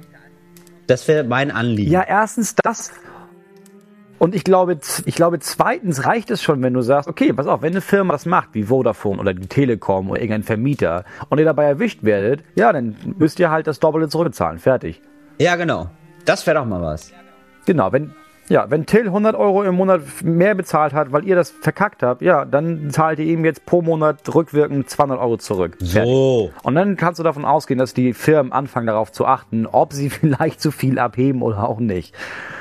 Das wäre mein Anliegen. Ja, erstens das. Und ich glaube, ich glaube, zweitens reicht es schon, wenn du sagst, okay, pass auf, wenn eine Firma das macht, wie Vodafone oder die Telekom oder irgendein Vermieter, und ihr dabei erwischt werdet, ja, dann müsst ihr halt das Doppelte zurückzahlen. Fertig. Ja, genau. Das wäre doch mal was. Genau, wenn, ja, wenn Till 100 Euro im Monat mehr bezahlt hat, weil ihr das verkackt habt, ja, dann zahlt ihr ihm jetzt pro Monat rückwirkend 200 Euro zurück. So. Und dann kannst du davon ausgehen, dass die Firmen anfangen darauf zu achten, ob sie vielleicht zu viel abheben oder auch nicht.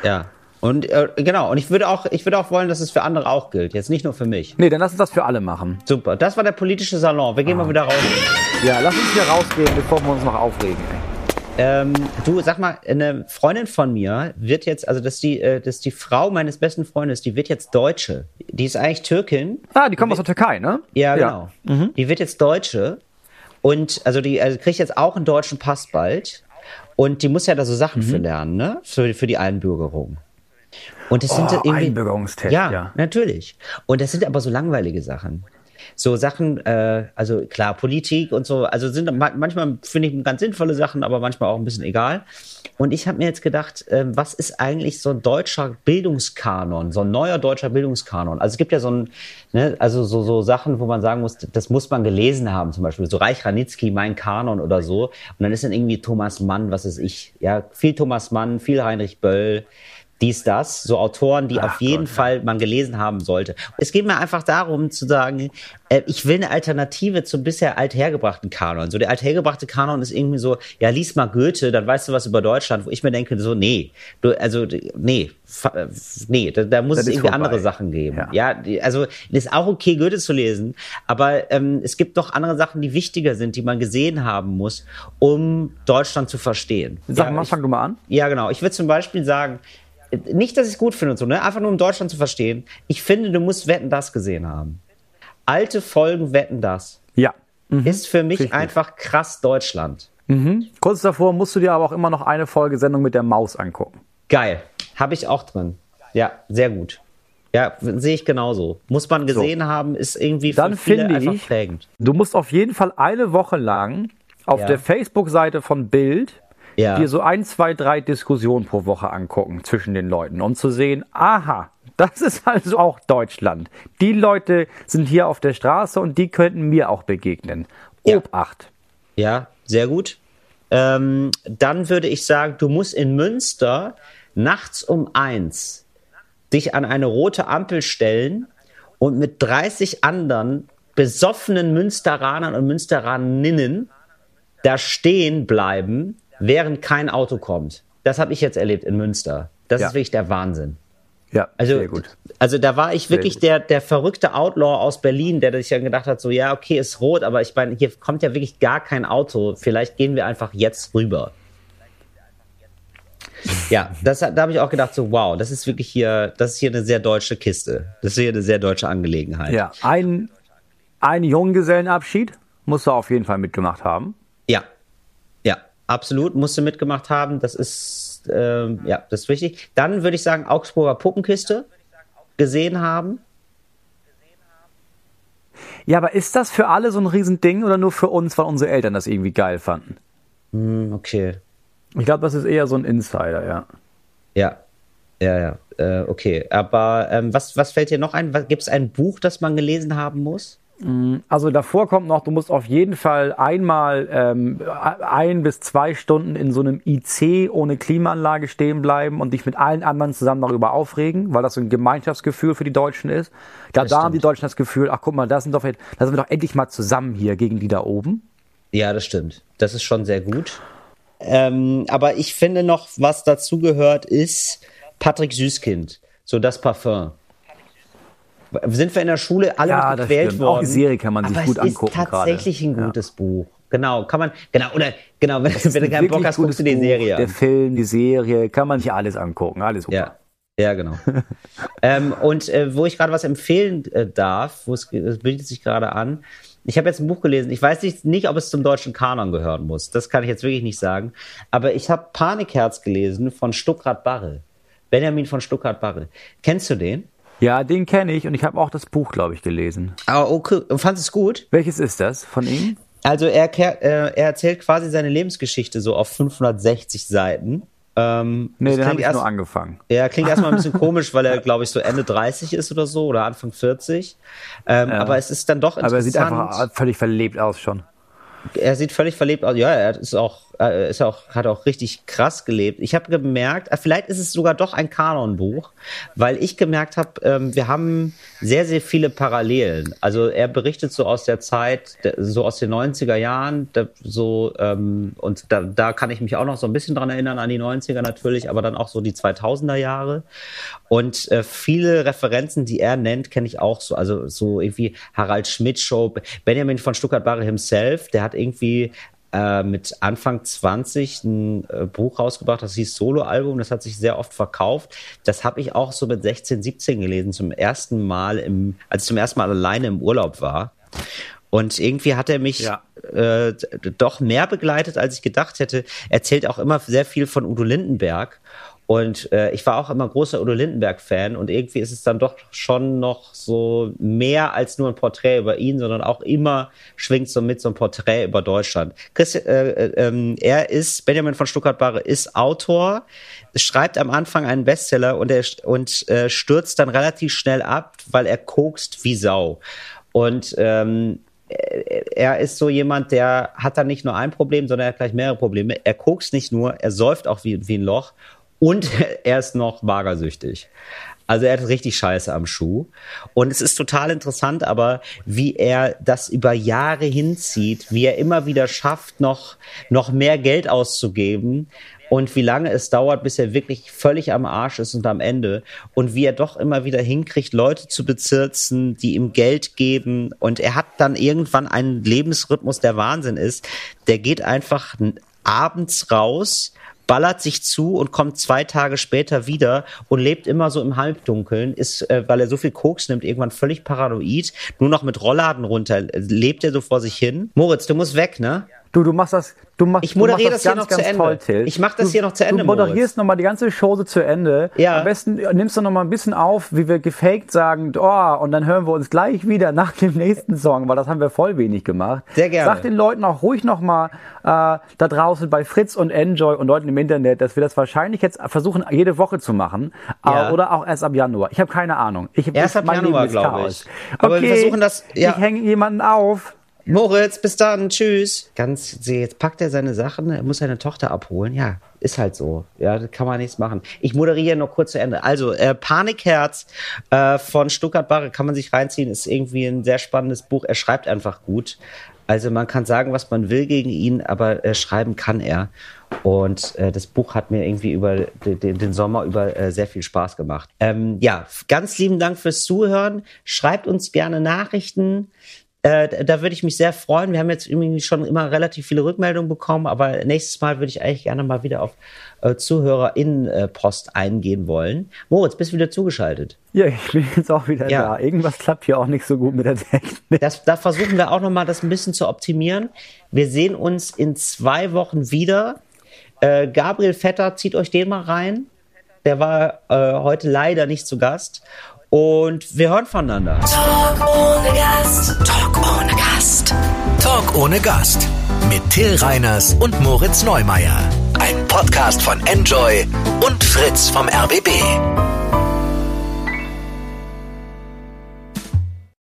Ja. Und äh, genau, und ich würde auch, ich würde auch wollen, dass es für andere auch gilt. Jetzt nicht nur für mich. Nee, dann lass uns das für alle machen. Super. Das war der politische Salon. Wir gehen mal wieder raus. Ja, lass uns hier rausgehen, bevor wir uns noch aufregen. Ey. Ähm, du, sag mal, eine Freundin von mir wird jetzt, also das ist die, äh, das ist die Frau meines besten Freundes, die wird jetzt Deutsche. Die ist eigentlich Türkin. Ah, die kommen aus der Türkei, ne? Ja, genau. Die wird jetzt Deutsche und also die also kriegt jetzt auch einen deutschen Pass bald und die muss ja da so Sachen für lernen, ne? Für, für die Einbürgerung. Und das sind Oh, irgendwie Einbürgerungstest, ja, ja. natürlich. Und das sind aber so langweilige Sachen. So Sachen, äh, also klar, Politik und so, also sind ma- manchmal finde ich ganz sinnvolle Sachen, aber manchmal auch ein bisschen egal. Und ich habe mir jetzt gedacht, ähm, was ist eigentlich so ein deutscher Bildungskanon, so ein neuer deutscher Bildungskanon? Also es gibt ja so ein, ne, also so, so Sachen, wo man sagen muss, das muss man gelesen haben, zum Beispiel so Reich Ranitzky, mein Kanon oder so. Und dann ist dann irgendwie Thomas Mann, was ist ich, ja, viel Thomas Mann, viel Heinrich Böll, dies, das, so Autoren, die auf jeden Fall man gelesen haben sollte. Es geht mir einfach darum zu sagen, äh, ich will eine Alternative zum bisher althergebrachten Kanon. So der althergebrachte Kanon ist irgendwie so, ja, lies mal Goethe, dann weißt du was über Deutschland, wo ich mir denke, so, nee, du, also, nee, äh, nee, da, da muss Das es irgendwie vorbei. andere Sachen geben. Ja. Ja, also, ist auch okay, Goethe zu lesen, aber ähm, es gibt doch andere Sachen, die wichtiger sind, die man gesehen haben muss, um Deutschland zu verstehen. Sag ja, mal, ich- fang du mal an. ja, genau. Ich würde zum Beispiel sagen, nicht, dass ich es gut finde und so, ne? einfach nur um Deutschland zu verstehen. Ich finde, du musst Wetten das gesehen haben. Alte Folgen Wetten das Ja. ist für mich Richtig. einfach krass Deutschland. Kurz davor musst du dir aber auch immer noch eine Folge Sendung mit der Maus angucken. Geil. Habe ich auch drin. Ja, sehr gut. Ja, sehe ich genauso. Muss man gesehen haben, ist irgendwie für Dann viele finde einfach ich- prägend. Du musst auf jeden Fall eine Woche lang auf Ja. der Facebook-Seite von Bild Ja. dir so ein, zwei, drei Diskussionen pro Woche angucken zwischen den Leuten, um zu sehen, aha, das ist also auch Deutschland. Die Leute sind hier auf der Straße und die könnten mir auch begegnen. Ja. Obacht. Ja, sehr gut. Ähm, dann würde ich sagen, du musst in Münster nachts um eins dich an eine rote Ampel stellen und mit 30 anderen besoffenen Münsteranern und Münsteraninnen da stehen bleiben, während kein Auto kommt. Das habe ich jetzt erlebt in Münster. Das Ja. ist wirklich der Wahnsinn. Ja, Also, sehr gut. also da war ich wirklich der, der verrückte Outlaw aus Berlin, der sich dann gedacht hat, so ja, okay, ist rot, aber ich meine, hier kommt ja wirklich gar kein Auto. Vielleicht gehen wir einfach jetzt rüber. Ja, das, da habe ich auch gedacht, so wow, das ist wirklich hier, das ist hier eine sehr deutsche Kiste. Das ist hier eine sehr deutsche Angelegenheit. Ja, ein, ein Junggesellenabschied musst du auf jeden Fall mitgemacht haben. Absolut, musste mitgemacht haben. Das ist, ähm, ja, das ist wichtig. Dann würde ich sagen, Augsburger Puppenkiste gesehen haben. Ja, aber ist das für alle so ein Riesending oder nur für uns, weil unsere Eltern das irgendwie geil fanden? Hm, okay. Ich glaube, das ist eher so ein Insider, ja. Ja, ja, ja. Äh, okay, aber ähm, was, was fällt dir noch ein? Gibt es ein Buch, das man gelesen haben muss? Also davor kommt noch, du musst auf jeden Fall einmal ähm, ein bis zwei Stunden in so einem IC ohne Klimaanlage stehen bleiben und dich mit allen anderen zusammen darüber aufregen, weil das so ein Gemeinschaftsgefühl für die Deutschen ist. Da, da haben die. Deutschen das Gefühl, ach guck mal, da sind, doch, da sind wir doch endlich mal zusammen hier gegen die da oben. Ja, das stimmt. Das ist schon sehr gut. Ähm, aber ich finde noch, was dazu gehört, ist Patrick Süßkind. So das Parfum. Sind wir in der Schule alle Ja, gequält worden? Auch die Serie kann man sich aber gut es angucken ist tatsächlich gerade. ein gutes Buch. Genau, kann man, genau, oder, genau, wenn, wenn du keinen Bock hast, guckst du die Serie Buch, Der. Film, die Serie, kann man sich alles angucken, alles super. Ja, ja, genau. ähm, und äh, wo ich gerade was empfehlen äh, darf, wo es es bietet sich gerade an. Ich habe jetzt ein Buch gelesen. Ich weiß nicht, nicht, ob es zum deutschen Kanon gehören muss. Das kann ich jetzt wirklich nicht sagen. Aber ich habe Panikherz gelesen von Stuckrad Barre. Benjamin von Stuckrad Barre. Kennst du den? Ja, den kenne ich und ich habe auch das Buch, glaube ich, gelesen. Ah, okay. Und fandest du es gut? Welches ist das von ihm? Also er, äh, er erzählt quasi seine Lebensgeschichte so auf 560 Seiten. Ähm, Nee, das den habe ich erst- nur angefangen. Ja, klingt erstmal ein bisschen komisch, weil er, glaube ich, so Ende 30 ist oder so oder Anfang 40. Ähm, Aber es ist dann doch interessant. Aber er sieht einfach völlig verlebt aus schon. er sieht völlig verlebt aus. Ja, er ist auch, äh, ist auch, hat auch richtig krass gelebt. Ich habe gemerkt, äh, vielleicht ist es sogar doch ein Kanonbuch, weil ich gemerkt habe, ähm, wir haben sehr, sehr viele Parallelen. Also er berichtet so aus der Zeit, so aus den 90er Jahren, so ähm, und da, da kann ich mich auch noch so ein bisschen dran erinnern an die 90er natürlich, aber dann auch so die 2000er Jahre. Und äh, viele Referenzen, die er nennt, kenne ich auch so. Also so irgendwie Harald Schmidt Show, Benjamin von Stuttgart-Barre himself, der hat irgendwie äh, mit Anfang 20 ein äh, Buch rausgebracht, das hieß Solo-Album, das hat sich sehr oft verkauft. Das habe ich auch so mit 16, 17 gelesen, zum ersten Mal, im, als ich zum ersten Mal alleine im Urlaub war. Und irgendwie hat er mich Ja. äh, doch mehr begleitet, als ich gedacht hätte. Erzählt auch immer sehr viel von Udo Lindenberg. Und äh, ich war auch immer großer Udo Lindenberg-Fan und irgendwie ist es dann doch schon noch so mehr als nur ein Porträt über ihn, sondern auch immer schwingt so mit so ein Porträt über Deutschland. Christi äh, äh, ähm, er ist, Benjamin von Stuttgart-Barre ist Autor, schreibt am Anfang einen Bestseller und er und äh, stürzt dann relativ schnell ab, weil er kokst wie Sau. Und ähm, er ist so jemand, der hat dann nicht nur ein Problem, sondern er hat gleich mehrere Probleme. Er kokst nicht nur, er säuft auch wie, wie ein Loch und er ist noch magersüchtig. Also er hat richtig Scheiße am Schuh. Und es ist total interessant, aber wie er das über Jahre hinzieht, wie er immer wieder schafft, noch, noch mehr Geld auszugeben und wie lange es dauert, bis er wirklich völlig am Arsch ist und am Ende und wie er doch immer wieder hinkriegt, Leute zu bezirzen, die ihm Geld geben und er hat dann irgendwann einen Lebensrhythmus, der Wahnsinn ist. Der geht einfach abends raus, ballert sich zu und kommt zwei Tage später wieder und lebt immer so im Halbdunkeln, ist, äh, weil er so viel Koks nimmt, irgendwann völlig paranoid, nur noch mit Rollladen runter, äh, lebt er so vor sich hin. Moritz, du musst weg, ne? Du, du machst das, du machst, Ich moderiere machst das hier ganz, noch zu ganz Ende. Toll, Till. Ich mach das du, hier noch zu Ende, Du moderierst nochmal die ganze Show zu Ende. Ja. Am besten nimmst du nochmal ein bisschen auf, wie wir gefaked sagen, oh, und dann hören wir uns gleich wieder nach dem nächsten Song, weil das haben wir voll wenig gemacht. Sehr gerne. Sag den Leuten auch ruhig nochmal äh, da draußen bei Fritz und Enjoy und Leuten im Internet, dass wir das wahrscheinlich jetzt versuchen, jede Woche zu machen. Ja. Äh, oder auch erst ab Januar. Ich habe keine Ahnung. Ich, Erst ab mein Leben Januar, ist glaub Chaos. ich. Aber wir okay, versuchen das- ja. Ich hänge jemanden auf. Moritz, bis dann, tschüss. Ganz, jetzt packt er seine Sachen, er muss seine Tochter abholen. Ja, ist halt so. Ja, kann man nichts machen. Ich moderiere noch kurz zu Ende. Also, äh, Panikherz äh, von Stuttgart Barre kann man sich reinziehen, ist irgendwie ein sehr spannendes Buch. Er schreibt einfach gut. Also man kann sagen, was man will gegen ihn, aber äh, schreiben kann er. Und äh, das Buch hat mir irgendwie über den, den Sommer über äh, sehr viel Spaß gemacht. Ähm, ja, ganz lieben Dank fürs Zuhören. Schreibt uns gerne Nachrichten. Äh, da würde ich mich sehr freuen. Wir haben jetzt irgendwie schon immer relativ viele Rückmeldungen bekommen, aber nächstes Mal würde ich eigentlich gerne mal wieder auf äh, ZuhörerInnen-Post eingehen wollen. Moritz, bist du wieder zugeschaltet? Ja, ich bin jetzt auch wieder Ja. da. Irgendwas klappt hier auch nicht so gut mit der Technik. Das, da versuchen wir auch nochmal das ein bisschen zu optimieren. Wir sehen uns in zwei Wochen wieder. Äh, Gabriel Vetter, zieht euch den mal rein. Der war äh, heute leider nicht zu Gast. Und wir hören voneinander. Talk ohne Gast. Talk ohne Gast. Talk ohne Gast. Mit Till Reiners und Moritz Neumeier. Ein Podcast von Enjoy und Fritz vom RBB.